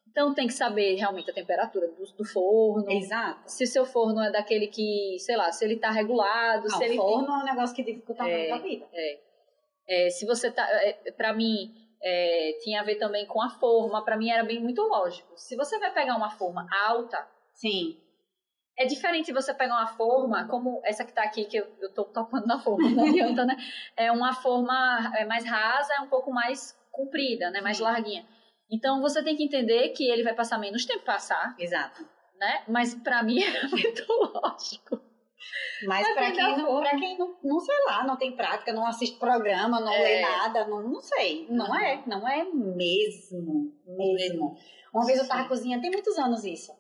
Speaker 1: Então tem que saber realmente a temperatura do, do forno.
Speaker 2: Exato.
Speaker 1: Se o seu forno é daquele que, sei lá, se ele tá regulado,
Speaker 2: Não,
Speaker 1: se ele
Speaker 2: forno é um negócio que dificulta
Speaker 1: É.
Speaker 2: muito a vida.
Speaker 1: é, se você tá. É, pra mim, É, tinha a ver também com a forma. Para mim era bem muito lógico. Se você vai pegar uma forma alta,
Speaker 2: Sim.
Speaker 1: é diferente você pegar uma forma, como essa que tá aqui, que eu, tô topando na forma, não adianta, né? É uma forma é, mais rasa, é um pouco mais comprida, né? Mais
Speaker 2: Sim.
Speaker 1: larguinha. Então você tem que entender que ele vai passar menos tempo passar,
Speaker 2: Exato.
Speaker 1: né? Mas pra mim era muito lógico.
Speaker 2: Mas para quem, não, pra quem não, não sei lá, não tem prática, não assiste programa, não
Speaker 1: É.
Speaker 2: lê nada, não, não sei. Não
Speaker 1: Uhum.
Speaker 2: é, não é mesmo, mesmo. Uma vez eu tava cozinhando, tem muitos anos isso.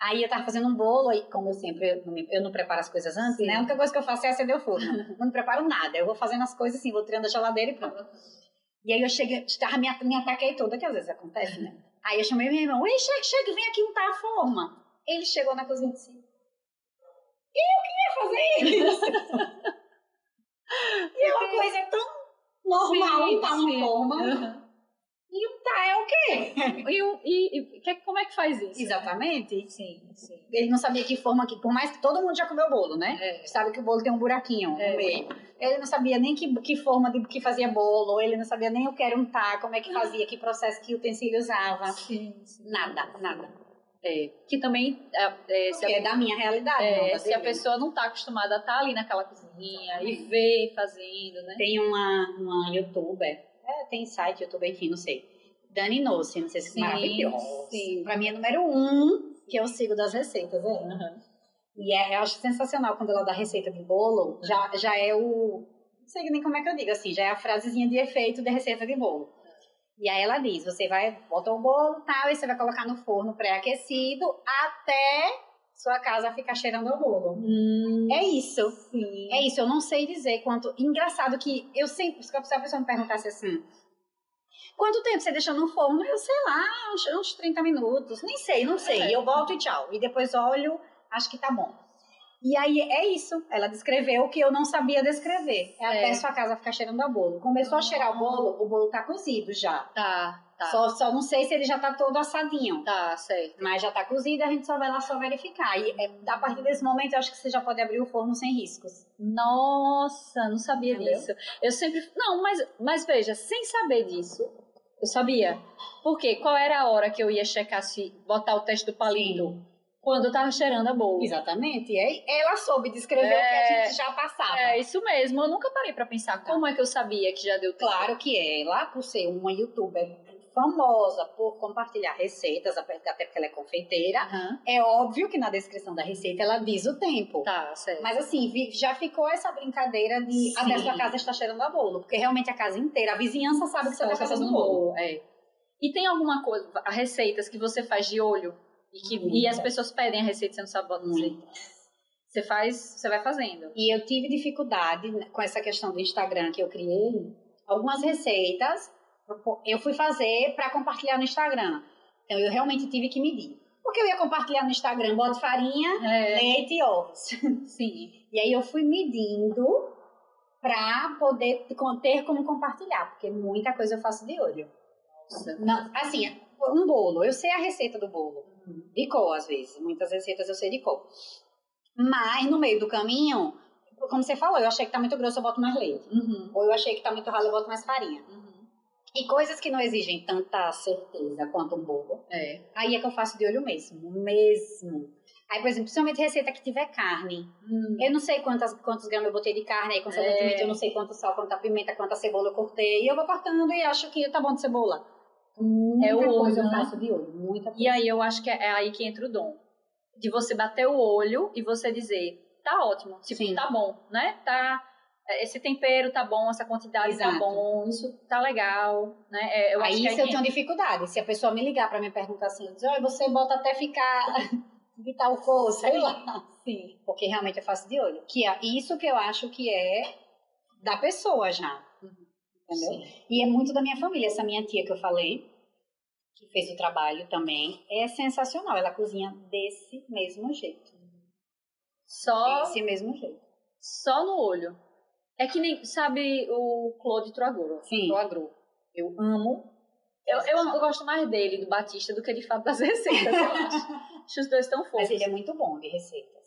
Speaker 2: Aí eu tava fazendo um bolo, aí como eu sempre, eu não, me- eu não preparo as coisas antes,
Speaker 1: Sim.
Speaker 2: né? A única coisa que eu faço é acender o forno. Eu não preparo nada, eu vou fazendo as coisas assim, vou tirando da geladeira e pronto. E aí eu cheguei, tava, me, me ataquei toda, que às vezes acontece, né? Aí eu chamei meu irmão, ei, chega, chega, vem aqui untar a forma. Ele chegou na cozinha e disse, eu queria fazer isso. e é uma coisa tão normal untar uma
Speaker 1: sim.
Speaker 2: forma. E untar é o quê?
Speaker 1: E, o- e, e que- como é que faz isso?
Speaker 2: Exatamente.
Speaker 1: Sim, sim.
Speaker 2: Ele não sabia que forma que, por mais que todo mundo já comeu bolo, né?
Speaker 1: É.
Speaker 2: Sabe que o bolo tem um buraquinho
Speaker 1: É.
Speaker 2: no meio. Ele não sabia nem que, que forma de que fazia bolo, ele não sabia nem o que era untar, como é que fazia, que processo, que utensílio usava.
Speaker 1: Sim, sim.
Speaker 2: Nada, nada.
Speaker 1: É, que também, é, é, se, a,
Speaker 2: é da minha realidade,
Speaker 1: é,
Speaker 2: não da
Speaker 1: se a pessoa não tá acostumada a estar ali naquela cozinha e ver fazendo, né?
Speaker 2: Tem uma, uma youtuber, é, tem site, youtuber, enfim, não sei. Dani Nossi, não sei se é maravilhosa.
Speaker 1: sim.
Speaker 2: Pra mim é número um que eu sigo das receitas, é.
Speaker 1: Uhum.
Speaker 2: E é, eu acho sensacional quando ela dá receita de bolo, já, já é o. Não sei nem como é que eu digo, assim, já é a frasezinha de efeito de receita de bolo. E aí ela diz: você vai botar o bolo tal, e você vai colocar no forno pré-aquecido até sua casa ficar cheirando o bolo.
Speaker 1: Hum,
Speaker 2: É isso.
Speaker 1: sim.
Speaker 2: É isso, eu não sei dizer quanto. Engraçado que eu sempre. Se a pessoa me perguntasse assim. Quanto tempo você deixa no forno? Eu sei lá, uns, uns 30 minutos. Nem sei, não sei.
Speaker 1: É.
Speaker 2: Eu boto e tchau. E depois olho, acho que tá bom. E aí é isso. Ela descreveu o que eu não sabia descrever. É até sua casa ficar cheirando a bolo. Começou a cheirar o bolo, o bolo tá cozido já.
Speaker 1: Tá, tá.
Speaker 2: Só, só não sei se ele já tá todo assadinho.
Speaker 1: Tá, certo.
Speaker 2: Mas já tá cozido, a gente só vai lá só verificar. E é, a partir desse momento, eu acho que você já pode abrir o forno sem riscos.
Speaker 1: Nossa, não sabia
Speaker 2: Entendeu?
Speaker 1: disso. Eu sempre. Não, mas, mas veja, sem saber disso, eu sabia. Por quê? Qual era a hora que eu ia checar se botar o teste do palito? Quando eu tava cheirando a bolo.
Speaker 2: Exatamente. E aí ela soube descrever o que
Speaker 1: É.
Speaker 2: a gente já passava.
Speaker 1: É isso mesmo. Eu nunca parei pra pensar como é que eu sabia que já deu tempo.
Speaker 2: Claro que ela, por ser uma youtuber famosa por compartilhar receitas, até porque ela é confeiteira,
Speaker 1: Aham.
Speaker 2: é óbvio que na descrição da receita ela diz o tempo.
Speaker 1: Tá, certo.
Speaker 2: Mas assim, já ficou essa brincadeira de
Speaker 1: Sim.
Speaker 2: até sua casa está cheirando a bolo. Porque realmente a casa inteira, a vizinhança sabe que você está fazendo bolo.
Speaker 1: É. E tem alguma coisa, receitas que você faz de olho e, que, e as pessoas pedem a receita e você não sabe. Você faz, você vai fazendo.
Speaker 2: E eu tive dificuldade com essa questão do Instagram que eu criei. Algumas receitas eu fui fazer para compartilhar no Instagram. Então eu realmente tive que medir. Porque eu ia compartilhar no Instagram, boto farinha,
Speaker 1: É,
Speaker 2: leite e ovos.
Speaker 1: sim.
Speaker 2: E aí eu fui medindo para poder ter como compartilhar, porque muita coisa eu faço de olho.
Speaker 1: Nossa.
Speaker 2: Não, assim, um bolo, eu sei a receita do bolo. De cor, às vezes. Muitas receitas eu sei de cor. Mas no meio do caminho, como você falou, eu achei que tá muito grosso, eu boto mais leite.
Speaker 1: Uhum.
Speaker 2: Ou eu achei que tá muito ralo, eu boto mais farinha.
Speaker 1: Uhum.
Speaker 2: E coisas que não exigem tanta certeza quanto um bolo,
Speaker 1: É.
Speaker 2: aí é que eu faço de olho mesmo. Mesmo. Aí, por exemplo, principalmente receita que tiver carne.
Speaker 1: Hum.
Speaker 2: Eu não sei quantas, quantos gramas eu botei de carne, aí consequentemente
Speaker 1: É.
Speaker 2: eu não sei quanto sal, quanta pimenta, quanta cebola eu cortei. E eu vou cortando e acho que tá bom de cebola. Muita
Speaker 1: É o olho,
Speaker 2: coisa eu
Speaker 1: né?
Speaker 2: faço de olho, muita coisa.
Speaker 1: E aí eu acho que é aí que entra o dom. De você bater o olho e você dizer, tá ótimo, tipo,
Speaker 2: Sim.
Speaker 1: tá bom, né? Tá, esse tempero tá bom, essa quantidade tá
Speaker 2: Exato.
Speaker 1: bom, isso tá legal, né? É, eu acho
Speaker 2: aí
Speaker 1: que
Speaker 2: isso eu tenho dificuldade. Se a pessoa me ligar pra me perguntar assim, eu dizer, "Olha, você bota até ficar de tal cor, sei lá.
Speaker 1: Sim.
Speaker 2: Porque realmente eu faço de olho. Que é isso que eu acho que é da pessoa já. Entendeu?
Speaker 1: Sim.
Speaker 2: E é muito da minha família. Essa minha tia que eu falei, que fez o trabalho também, é sensacional. Ela cozinha desse mesmo jeito.
Speaker 1: Só,
Speaker 2: Desse mesmo jeito.
Speaker 1: só no olho. É que nem, sabe o Claude Troagro?
Speaker 2: Sim.
Speaker 1: Troagro. Eu amo. Eu, eu, eu gosto mais dele, do Batista, do que de fato das receitas, acho. Acho os dois tão
Speaker 2: Mas
Speaker 1: fofos.
Speaker 2: ele é muito bom de receitas.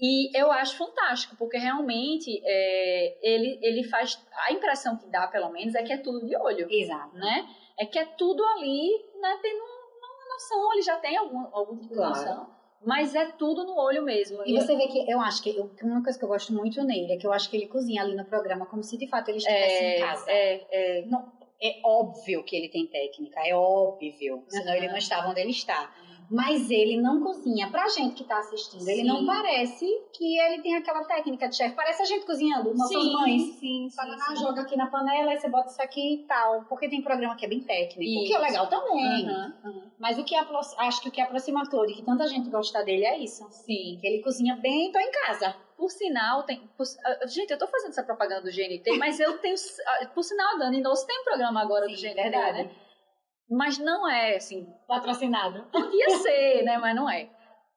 Speaker 1: E eu acho fantástico, porque realmente é, ele, ele faz. A impressão que dá, pelo menos, é que é tudo de olho.
Speaker 2: Exato.
Speaker 1: Né? É que é tudo ali, né, tendo uma noção, ele já tem algum, algum tipo de
Speaker 2: Claro.
Speaker 1: noção. Mas é tudo no olho mesmo.
Speaker 2: E você vê que eu acho que eu, uma coisa que eu gosto muito nele é que eu acho que ele cozinha ali no programa como se de fato ele estivesse
Speaker 1: é,
Speaker 2: em casa.
Speaker 1: é, é,
Speaker 2: Não, é óbvio que ele tem técnica, é óbvio, senão
Speaker 1: Aham.
Speaker 2: ele não estava onde ele está. Mas ele não cozinha. Pra gente que tá assistindo, ele
Speaker 1: Sim.
Speaker 2: não parece que ele tem aquela técnica de chefe. Parece a gente cozinhando, nossas
Speaker 1: sim,
Speaker 2: mães.
Speaker 1: Sim, sim,
Speaker 2: Fala,
Speaker 1: sim.
Speaker 2: ah, joga aqui na panela, aí você bota isso aqui e tal. Porque tem programa que é bem técnico, o que é
Speaker 1: Isso.
Speaker 2: legal também.
Speaker 1: Aham, aham.
Speaker 2: Mas o que acho que o que aproxima a Chloe, que tanta gente gosta dele, é isso.
Speaker 1: Sim.
Speaker 2: Que ele cozinha bem, tô em casa.
Speaker 1: Por sinal, tem. por- ah, gente, eu tô fazendo essa propaganda do GNT, mas eu tenho. ah, Por sinal, Dani Doce tem um programa agora do
Speaker 2: Sim,
Speaker 1: GNT,
Speaker 2: verdade.
Speaker 1: né? Mas não é, assim.
Speaker 2: Patrocinado.
Speaker 1: Podia ser, né? Mas não é.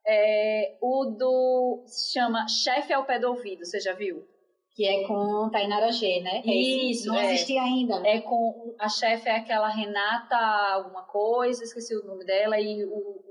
Speaker 1: É, o do. se chama Chefe ao Pé do Ouvido, você já viu?
Speaker 2: Que é com Tainara G, né? É?
Speaker 1: Isso,
Speaker 2: Não
Speaker 1: é.
Speaker 2: assisti ainda.
Speaker 1: É com. A chefe é aquela Renata alguma coisa, esqueci o nome dela, e o.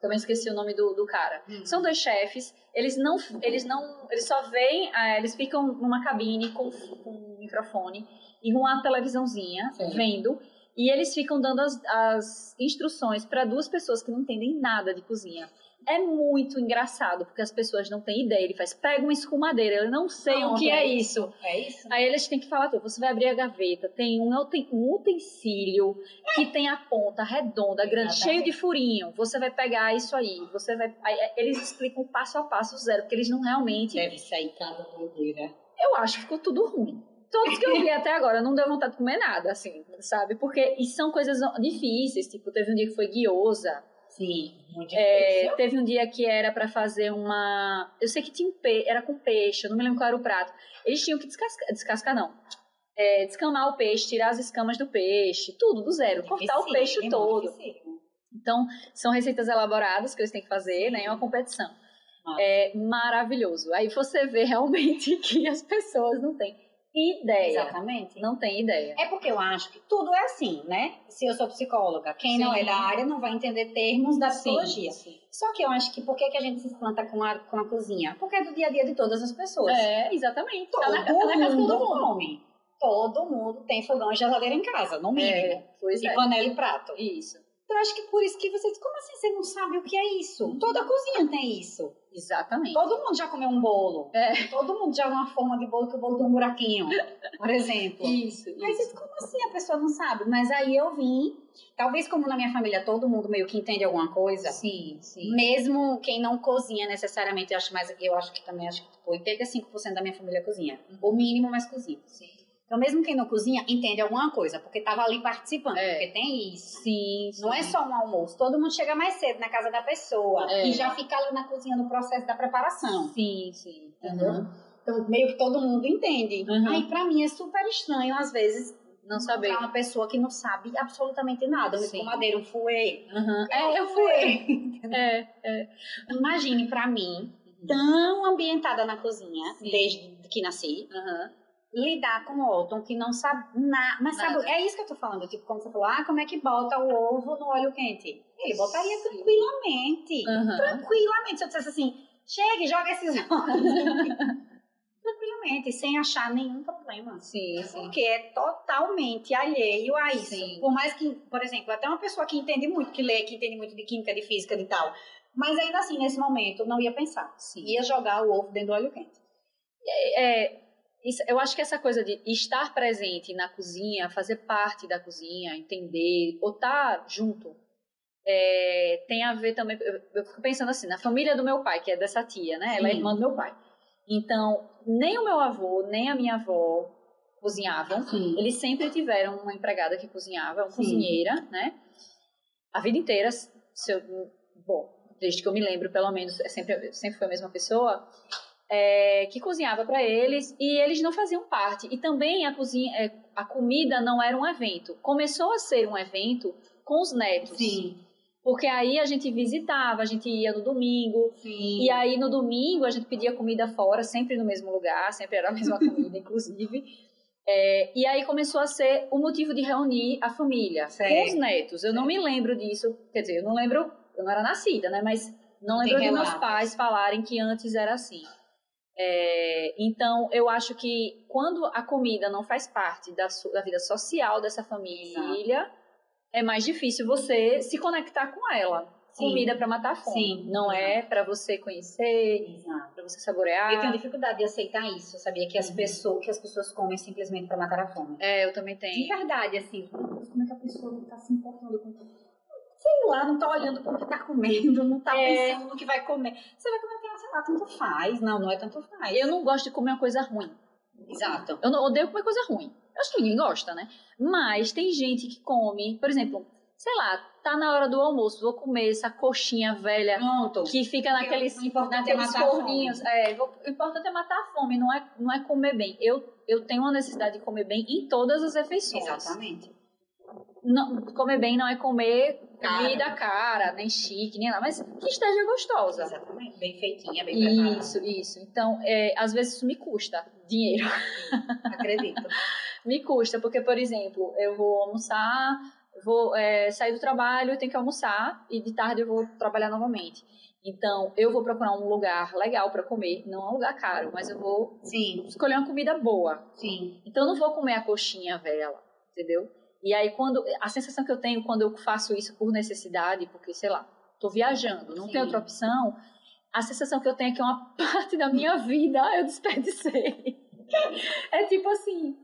Speaker 1: também esqueci o nome do, do cara.
Speaker 2: Hum.
Speaker 1: São dois chefes, eles não, eles não, eles só veem, ah, eles ficam numa cabine com, com um microfone e uma televisãozinha
Speaker 2: Certo.
Speaker 1: vendo, e eles ficam dando as, as instruções para duas pessoas que não entendem nada de cozinha. É muito engraçado, porque as pessoas não têm ideia. Ele faz, pega uma escumadeira, eu não sei o
Speaker 2: Pronto,
Speaker 1: que é
Speaker 2: é
Speaker 1: isso.
Speaker 2: É isso?
Speaker 1: Aí eles têm que falar tudo. Você vai abrir a gaveta, tem um, um utensílio que tem a ponta redonda, grande,
Speaker 2: Exatamente.
Speaker 1: cheio de furinho. Você vai pegar isso aí. Você vai. aí, é, eles explicam passo a passo zero, porque eles não realmente.
Speaker 2: Deve sair cada doideira.
Speaker 1: Eu acho que ficou tudo ruim. Todos que eu vi até agora não deu vontade de comer nada, assim, sabe? Porque e são coisas difíceis. Tipo, teve um dia que foi guiosa.
Speaker 2: Sim, muito
Speaker 1: É,
Speaker 2: difícil.
Speaker 1: teve um dia que era pra fazer uma. Eu sei que tinha um pe... era com peixe, eu não me lembro qual era o prato. Eles tinham que descascar, descascar não. É, descamar o peixe, tirar as escamas do peixe, tudo do zero, cortar o peixe
Speaker 2: Dificílimo,
Speaker 1: todo. Então, são receitas elaboradas que eles têm que fazer, né? É uma competição.
Speaker 2: Massa.
Speaker 1: É maravilhoso. Aí você vê realmente que as pessoas não têm ideia.
Speaker 2: Exatamente.
Speaker 1: Não tem ideia.
Speaker 2: É porque eu acho que tudo é assim, né? Se eu sou psicóloga, quem não
Speaker 1: Sim.
Speaker 2: é da área não vai entender termos da psicologia.
Speaker 1: Sim.
Speaker 2: Só que eu acho que por que, que a gente se espanta com a, com a cozinha? Porque é do dia a dia de todas as pessoas.
Speaker 1: É, exatamente.
Speaker 2: Todo
Speaker 1: Tá na, tá na casa de
Speaker 2: mundo
Speaker 1: todo mundo.
Speaker 2: come. Todo mundo tem fogão e geladeira em casa, no mínimo.
Speaker 1: É, pois
Speaker 2: e
Speaker 1: é.
Speaker 2: panela e prato.
Speaker 1: Isso.
Speaker 2: Então, eu acho que por isso que você diz, como assim você não sabe o que é isso? Toda cozinha tem isso.
Speaker 1: Exatamente.
Speaker 2: Todo mundo já comeu um bolo.
Speaker 1: É.
Speaker 2: Todo mundo já viu uma forma de bolo que o bolo tem um buraquinho, por exemplo.
Speaker 1: Isso,
Speaker 2: Mas
Speaker 1: isso.
Speaker 2: como assim a pessoa não sabe? Mas aí eu vim, talvez como na minha família todo mundo meio que entende alguma coisa,
Speaker 1: Sim, sim.
Speaker 2: mesmo quem não cozinha necessariamente, eu acho, mais, eu acho que também acho que tipo, 85% da minha família cozinha. O mínimo, mas cozinha.
Speaker 1: Sim.
Speaker 2: Então mesmo quem não cozinha, entende alguma coisa, porque tava ali participando,
Speaker 1: É.
Speaker 2: porque tem isso.
Speaker 1: Sim,
Speaker 2: Não é só um almoço, todo mundo chega mais cedo na casa da pessoa
Speaker 1: É.
Speaker 2: e já fica ali na cozinha no processo da preparação.
Speaker 1: Sim, sim.
Speaker 2: Entendeu?
Speaker 1: Uhum.
Speaker 2: Então, meio que todo mundo entende.
Speaker 1: Uhum.
Speaker 2: Aí, pra mim, é super estranho, às vezes,
Speaker 1: Não saber.
Speaker 2: encontrar uma pessoa que não sabe absolutamente nada. Um
Speaker 1: Sim.
Speaker 2: escumadeiro, um fouet.
Speaker 1: Uhum.
Speaker 2: É, eu fui.
Speaker 1: é, é.
Speaker 2: Imagine, pra mim, tão ambientada na cozinha,
Speaker 1: Sim.
Speaker 2: desde que nasci,
Speaker 1: Uhum.
Speaker 2: Lidar com o Otton, que não sabe nada. Mas sabe,
Speaker 1: Nada.
Speaker 2: é isso que eu tô falando. Tipo, como você falou, ah, como é que bota o ovo no óleo quente? Ele botaria
Speaker 1: Sim.
Speaker 2: tranquilamente.
Speaker 1: Uhum.
Speaker 2: Tranquilamente. Se eu dissesse assim, chega e joga esses óleos. tranquilamente, sem achar nenhum problema.
Speaker 1: Sim, sim.
Speaker 2: Porque é totalmente alheio a isso.
Speaker 1: Sim.
Speaker 2: Por mais que, por exemplo, até uma pessoa que entende muito, que lê, que entende muito de química, de física, de tal. Mas ainda assim, nesse momento, não ia pensar.
Speaker 1: Sim.
Speaker 2: Ia jogar o ovo dentro do óleo quente.
Speaker 1: É, isso- eu acho que essa coisa de estar presente na cozinha, fazer parte da cozinha, entender, ou estar junto, é, tem a ver também. Eu, eu fico pensando assim, na família do meu pai, que é dessa tia, né? Ela é
Speaker 2: Sim.
Speaker 1: irmã do meu pai. Então, nem o meu avô, nem a minha avó cozinhavam.
Speaker 2: Sim.
Speaker 1: Eles sempre tiveram uma empregada que cozinhava, uma
Speaker 2: Sim.
Speaker 1: cozinheira, né? A vida inteira, se eu, bom, desde que eu me lembro, pelo menos, é sempre, sempre foi a mesma pessoa, é, que cozinhava para eles e eles não faziam parte. E também a cozinha, é, a comida não era um evento. Começou a ser um evento com os netos. Porque aí a gente visitava, a gente ia no domingo,
Speaker 2: Sim.
Speaker 1: e aí no domingo a gente pedia comida fora, sempre no mesmo lugar, sempre era a mesma comida, inclusive. É, e aí começou a ser o motivo de reunir a família
Speaker 2: Certo.
Speaker 1: com os netos. Eu não me lembro disso, quer dizer, eu não lembro, eu não era nascida, né? Mas Não
Speaker 2: Tem
Speaker 1: lembro de meus pais falarem que antes era assim. É, então, eu acho que quando a comida não faz parte da, da vida social dessa família, é mais difícil você se conectar com ela.
Speaker 2: Sim.
Speaker 1: Comida para matar a fome.
Speaker 2: Sim.
Speaker 1: Não é para você conhecer, para você saborear.
Speaker 2: Eu tenho dificuldade de aceitar isso, sabia que as
Speaker 1: Uhum.
Speaker 2: pessoas que as pessoas comem simplesmente para matar a fome.
Speaker 1: É, eu também
Speaker 2: De
Speaker 1: tenho.
Speaker 2: verdade, assim, como é que a pessoa não tá se importando com sei lá, não tá olhando para o que tá comendo, não tá
Speaker 1: É.
Speaker 2: pensando no que vai comer. Você vai comer tanto faz. Não, não é tanto faz.
Speaker 1: Eu não gosto de comer uma coisa ruim.
Speaker 2: Exato.
Speaker 1: Eu não odeio comer coisa ruim. Eu acho que ninguém gosta, né? Mas tem gente que come, por exemplo, sei lá, tá na hora do almoço, vou comer essa coxinha velha
Speaker 2: Pronto.
Speaker 1: que fica naqueles,
Speaker 2: o importante é
Speaker 1: naqueles
Speaker 2: matar a fome.
Speaker 1: forninhos. É, vou- o importante é matar a fome, não é, não é comer bem. Eu, eu tenho uma necessidade de comer bem em todas as refeições.
Speaker 2: Exatamente.
Speaker 1: Não, comer bem não é comer
Speaker 2: Cara.
Speaker 1: comida cara, nem chique, nem nada, mas que esteja gostosa.
Speaker 2: Exatamente. Bem feitinha, bem preparada.
Speaker 1: Isso, isso. Então, é, às vezes isso me custa dinheiro.
Speaker 2: Acredito.
Speaker 1: Me custa, porque, por exemplo, eu vou almoçar, vou é, sair do trabalho, tenho que almoçar e de tarde eu vou trabalhar novamente. Então, eu vou procurar um lugar legal para comer, não é um lugar caro, mas eu vou
Speaker 2: Sim,
Speaker 1: escolher uma comida boa.
Speaker 2: sim.
Speaker 1: Então, eu não vou comer a coxinha velha, entendeu? E aí, quando a sensação que eu tenho quando eu faço isso por necessidade, porque, sei lá, tô viajando, não
Speaker 2: Sim.
Speaker 1: tem outra opção, a sensação que eu tenho é que é uma parte da minha vida eu desperdicei. É tipo assim,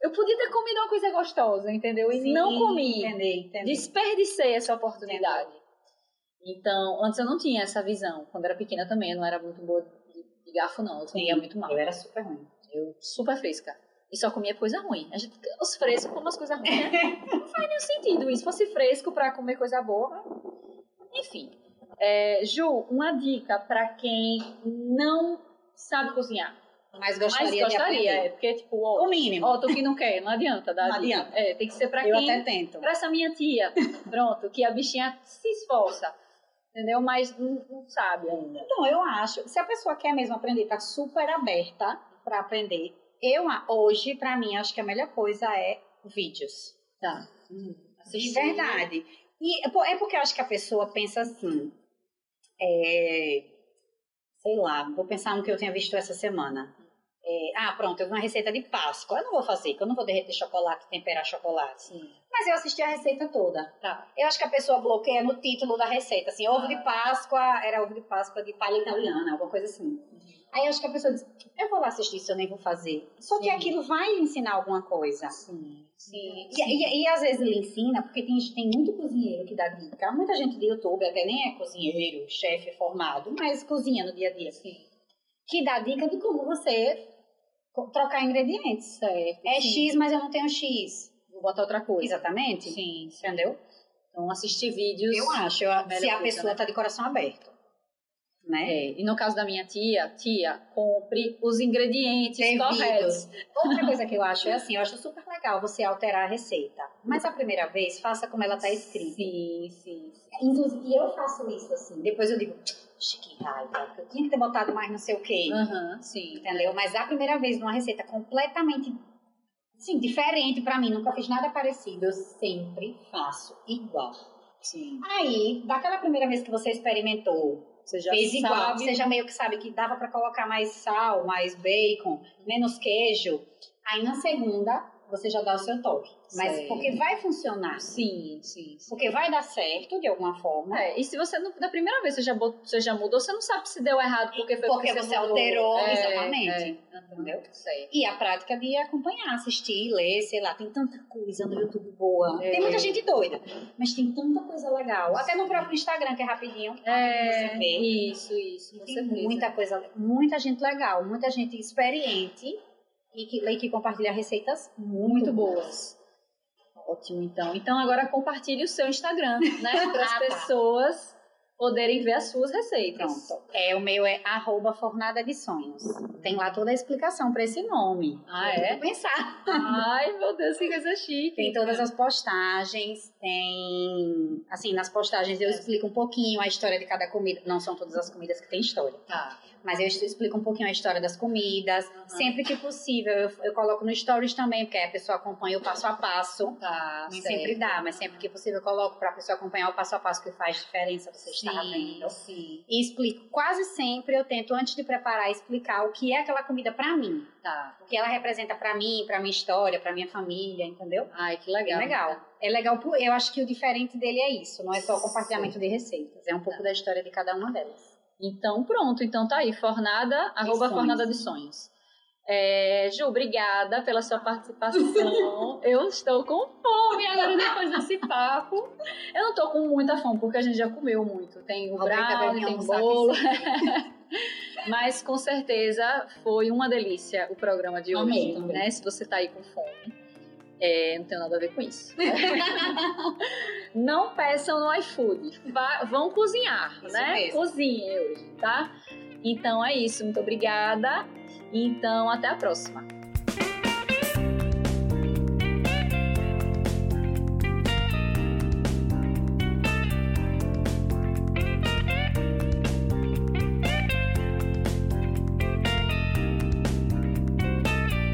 Speaker 1: eu podia ter comido uma coisa gostosa, entendeu? E
Speaker 2: Sim,
Speaker 1: não comi.
Speaker 2: Entendi, entendi.
Speaker 1: Desperdicei essa oportunidade. Então, antes eu não tinha essa visão. Quando eu era pequena também, eu não era muito boa de, de garfo, não. Eu comia muito mal.
Speaker 2: Eu era super ruim.
Speaker 1: Eu super fresca. E só comia coisa ruim. A gente, os frescos comem as coisas ruins, né? Não faz nenhum sentido isso. Se fosse fresco pra comer coisa boa. né? Enfim. É, Ju, uma dica pra quem não sabe cozinhar.
Speaker 2: Mas
Speaker 1: Mas
Speaker 2: gostaria,
Speaker 1: gostaria,
Speaker 2: de
Speaker 1: é. Porque, tipo, ó,
Speaker 2: O mínimo.
Speaker 1: ó, tu que não quer, não adianta. Dá
Speaker 2: Não adianta.
Speaker 1: É, tem que ser
Speaker 2: eu
Speaker 1: quem
Speaker 2: até tento.
Speaker 1: pra essa minha tia, pronto, que a bichinha se esforça, entendeu? Mas não, não sabe ainda.
Speaker 2: Então, eu acho, se a pessoa quer mesmo aprender, tá super aberta para aprender. Eu, hoje, para mim, acho que a melhor coisa é vídeos.
Speaker 1: Tá.
Speaker 2: De verdade. E é por- porque eu acho que a pessoa pensa assim, é, sei lá, vou pensar no que eu tenha visto essa semana. É, ah, pronto, eu vi uma receita de Páscoa. Eu não vou fazer, porque eu não vou derreter chocolate temperar chocolate.
Speaker 1: Sim.
Speaker 2: Mas eu assisti a receita toda.
Speaker 1: Tá.
Speaker 2: Eu acho que a pessoa bloqueia no título da receita, assim, ovo de Páscoa, era ovo de Páscoa de palha italiana, alguma coisa assim. Aí acho que a pessoa diz, eu vou lá assistir isso, eu nem vou fazer. Só que
Speaker 1: Sim.
Speaker 2: aquilo vai lhe ensinar alguma coisa.
Speaker 1: Sim. Sim.
Speaker 2: E, e, e às vezes ele ensina, porque tem, tem muito cozinheiro que dá dica. Muita gente de YouTube, até nem é cozinheiro, chefe formado, mas cozinha no dia a dia.
Speaker 1: Sim.
Speaker 2: Que dá dica de como você trocar ingredientes.
Speaker 1: Certo.
Speaker 2: É
Speaker 1: sim.
Speaker 2: X, mas eu não tenho X.
Speaker 1: Vou botar outra coisa.
Speaker 2: Exatamente.
Speaker 1: Sim. sim.
Speaker 2: Entendeu?
Speaker 1: Então, assistir vídeos.
Speaker 2: Eu acho, eu- se a pessoa
Speaker 1: né?
Speaker 2: tá de coração aberto. Né?
Speaker 1: É, e no caso da minha tia, tia, compre os ingredientes corretos.
Speaker 2: Outra coisa que eu acho é assim, eu acho super legal você alterar a receita. Mas a primeira vez, faça como ela tá escrita.
Speaker 1: Sim, sim.
Speaker 2: Inclusive, eu faço isso assim. Depois eu digo, "Ixi, que raiva, eu tinha que ter botado mais não sei o quê.
Speaker 1: Aham, sim.
Speaker 2: Entendeu? Mas a primeira vez numa receita completamente assim, diferente pra mim, nunca fiz nada parecido, eu sempre faço igual.
Speaker 1: Sim.
Speaker 2: Aí, daquela primeira vez que você experimentou,
Speaker 1: Você já
Speaker 2: fez igual,
Speaker 1: sabe.
Speaker 2: você já meio que sabe que dava pra colocar mais sal, mais bacon, menos queijo. Aí na segunda, você já dá o seu toque. Mas
Speaker 1: Sei.
Speaker 2: porque vai funcionar.
Speaker 1: Sim, sim, sim.
Speaker 2: Porque vai dar certo de alguma forma.
Speaker 1: É, e se você, não- da primeira vez você já, bot- você já mudou, você não sabe se deu errado porque foi
Speaker 2: Porque você
Speaker 1: mudou.
Speaker 2: alterou,
Speaker 1: É,
Speaker 2: exatamente.
Speaker 1: é.
Speaker 2: Entendeu?
Speaker 1: Sei.
Speaker 2: E a prática de acompanhar, assistir, ler, sei lá, tem tanta coisa no YouTube boa.
Speaker 1: É.
Speaker 2: Tem muita gente doida, mas tem tanta coisa legal. Até no próprio Instagram, que é rapidinho.
Speaker 1: É,
Speaker 2: Você vê.
Speaker 1: isso, isso, com
Speaker 2: Tem muita coisa, muita gente legal, muita gente experiente e que, e que compartilha receitas muito,
Speaker 1: muito boas. Ótimo, então. Então agora compartilhe o seu Instagram, né? Para as
Speaker 2: Ah, tá.
Speaker 1: pessoas poderem ver as suas receitas.
Speaker 2: Pronto. É, o meu é arroba fornada de sonhos. Tem lá toda a explicação para esse nome.
Speaker 1: Ah, é?
Speaker 2: Pensar.
Speaker 1: Ai, meu Deus, que coisa chique.
Speaker 2: Tem todas as postagens, tem. Assim, nas postagens eu explico um pouquinho a história de cada comida. Não são todas as comidas que têm história.
Speaker 1: Tá.
Speaker 2: Mas eu explico um pouquinho a história das comidas.
Speaker 1: Uhum.
Speaker 2: Sempre que possível, eu, eu coloco no Stories também, porque aí a pessoa acompanha o passo a passo.
Speaker 1: Tá,
Speaker 2: Nem sempre dá, mas sempre que possível eu coloco para a pessoa acompanhar o passo a passo que faz diferença. Você está
Speaker 1: sim.
Speaker 2: E explico quase sempre, eu tento antes de preparar explicar o que é aquela comida para mim,
Speaker 1: Tá.
Speaker 2: o que ela representa para mim, para minha história, para minha família, entendeu?
Speaker 1: Ai, que
Speaker 2: É
Speaker 1: legal.
Speaker 2: legal. É legal, por- eu acho que o diferente dele é isso, não é só o compartilhamento de receitas, é um pouco da história de cada uma delas.
Speaker 1: Então, pronto. Então tá aí, fornada, arroba fornada de sonhos. É, Ju, obrigada pela sua participação. Eu estou com fome agora depois desse papo. Eu não tô com muita fome, porque a gente já comeu muito. Tem o
Speaker 2: pra
Speaker 1: brownie, tem bolo. Mas com certeza foi uma delícia o programa de hoje.
Speaker 2: Amei.
Speaker 1: Né? Se você tá aí com fome. É, não tem nada a ver com isso. não peçam no iFood. Vá- vão cozinhar,
Speaker 2: Isso
Speaker 1: né?
Speaker 2: mesmo.
Speaker 1: Cozinhem hoje, tá? Então é isso. Muito obrigada. Então, até a próxima.